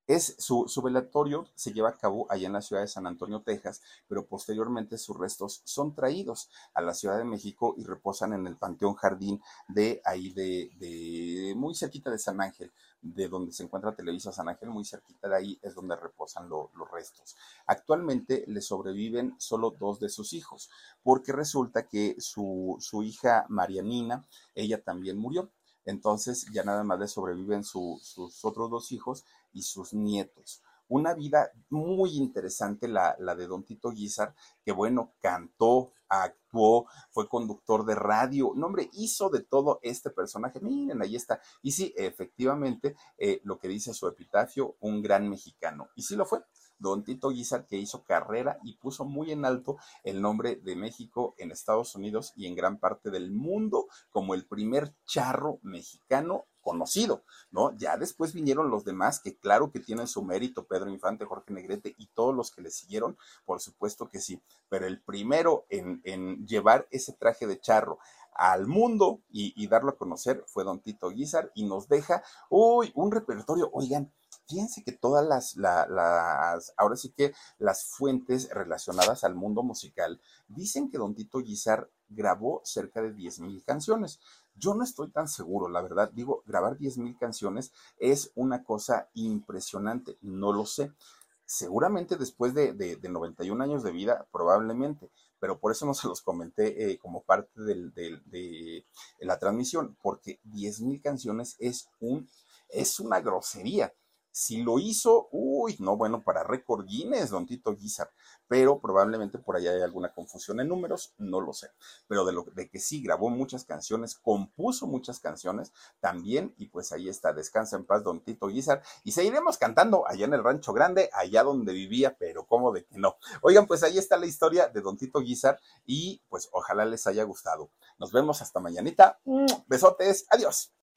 Es, su, velatorio se lleva a cabo allá en la ciudad de San Antonio, Texas, pero posteriormente sus restos son traídos a la Ciudad de México y reposan en el Panteón Jardín de ahí de, muy cerquita de San Ángel, de donde se encuentra Televisa San Ángel, muy cerquita de ahí es donde reposan los restos. Actualmente le sobreviven solo dos de sus hijos, porque resulta que su, su hija Marianina, ella también murió. Entonces ya nada más le sobreviven sus otros dos hijos y sus nietos. Una vida muy interesante la, la de Don Tito Guizar, que bueno, cantó, actuó, fue conductor de radio, no hombre, hizo de todo este personaje. Miren, ahí está. Y sí, efectivamente, eh, lo que dice su epitafio, un gran mexicano. Y sí lo fue don Tito Guizar, que hizo carrera y puso muy en alto el nombre de México en Estados Unidos y en gran parte del mundo como el primer charro mexicano conocido, ¿no? Ya después vinieron los demás que claro que tienen su mérito, Pedro Infante, Jorge Negrete y todos los que le siguieron, por supuesto que sí, pero el primero en, llevar ese traje de charro al mundo y, darlo a conocer fue don Tito Guizar y nos deja, uy, un repertorio, oigan, fíjense que todas las, las, ahora sí que las fuentes relacionadas al mundo musical dicen que Don Tito Guizar grabó cerca de 10.000 canciones. Yo no estoy tan seguro, la verdad. Digo, grabar 10.000 canciones es una cosa impresionante, no lo sé. Seguramente después de, de, 91 años de vida, probablemente, pero por eso no se los comenté eh, como parte de la transmisión, porque 10.000 canciones es, un, es una grosería. Si lo hizo, uy, no, bueno, para récord Guinness, don Tito Guizar, pero probablemente por allá hay alguna confusión en números, no lo sé. Pero de, lo, de que sí grabó muchas canciones, compuso muchas canciones también, y pues ahí está, descansa en paz don Tito Guizar, y seguiremos cantando allá en el Rancho Grande, allá donde vivía, pero cómo de que no. Oigan, pues ahí está la historia de don Tito Guizar, y pues ojalá les haya gustado. Nos vemos hasta mañanita. Besotes, adiós.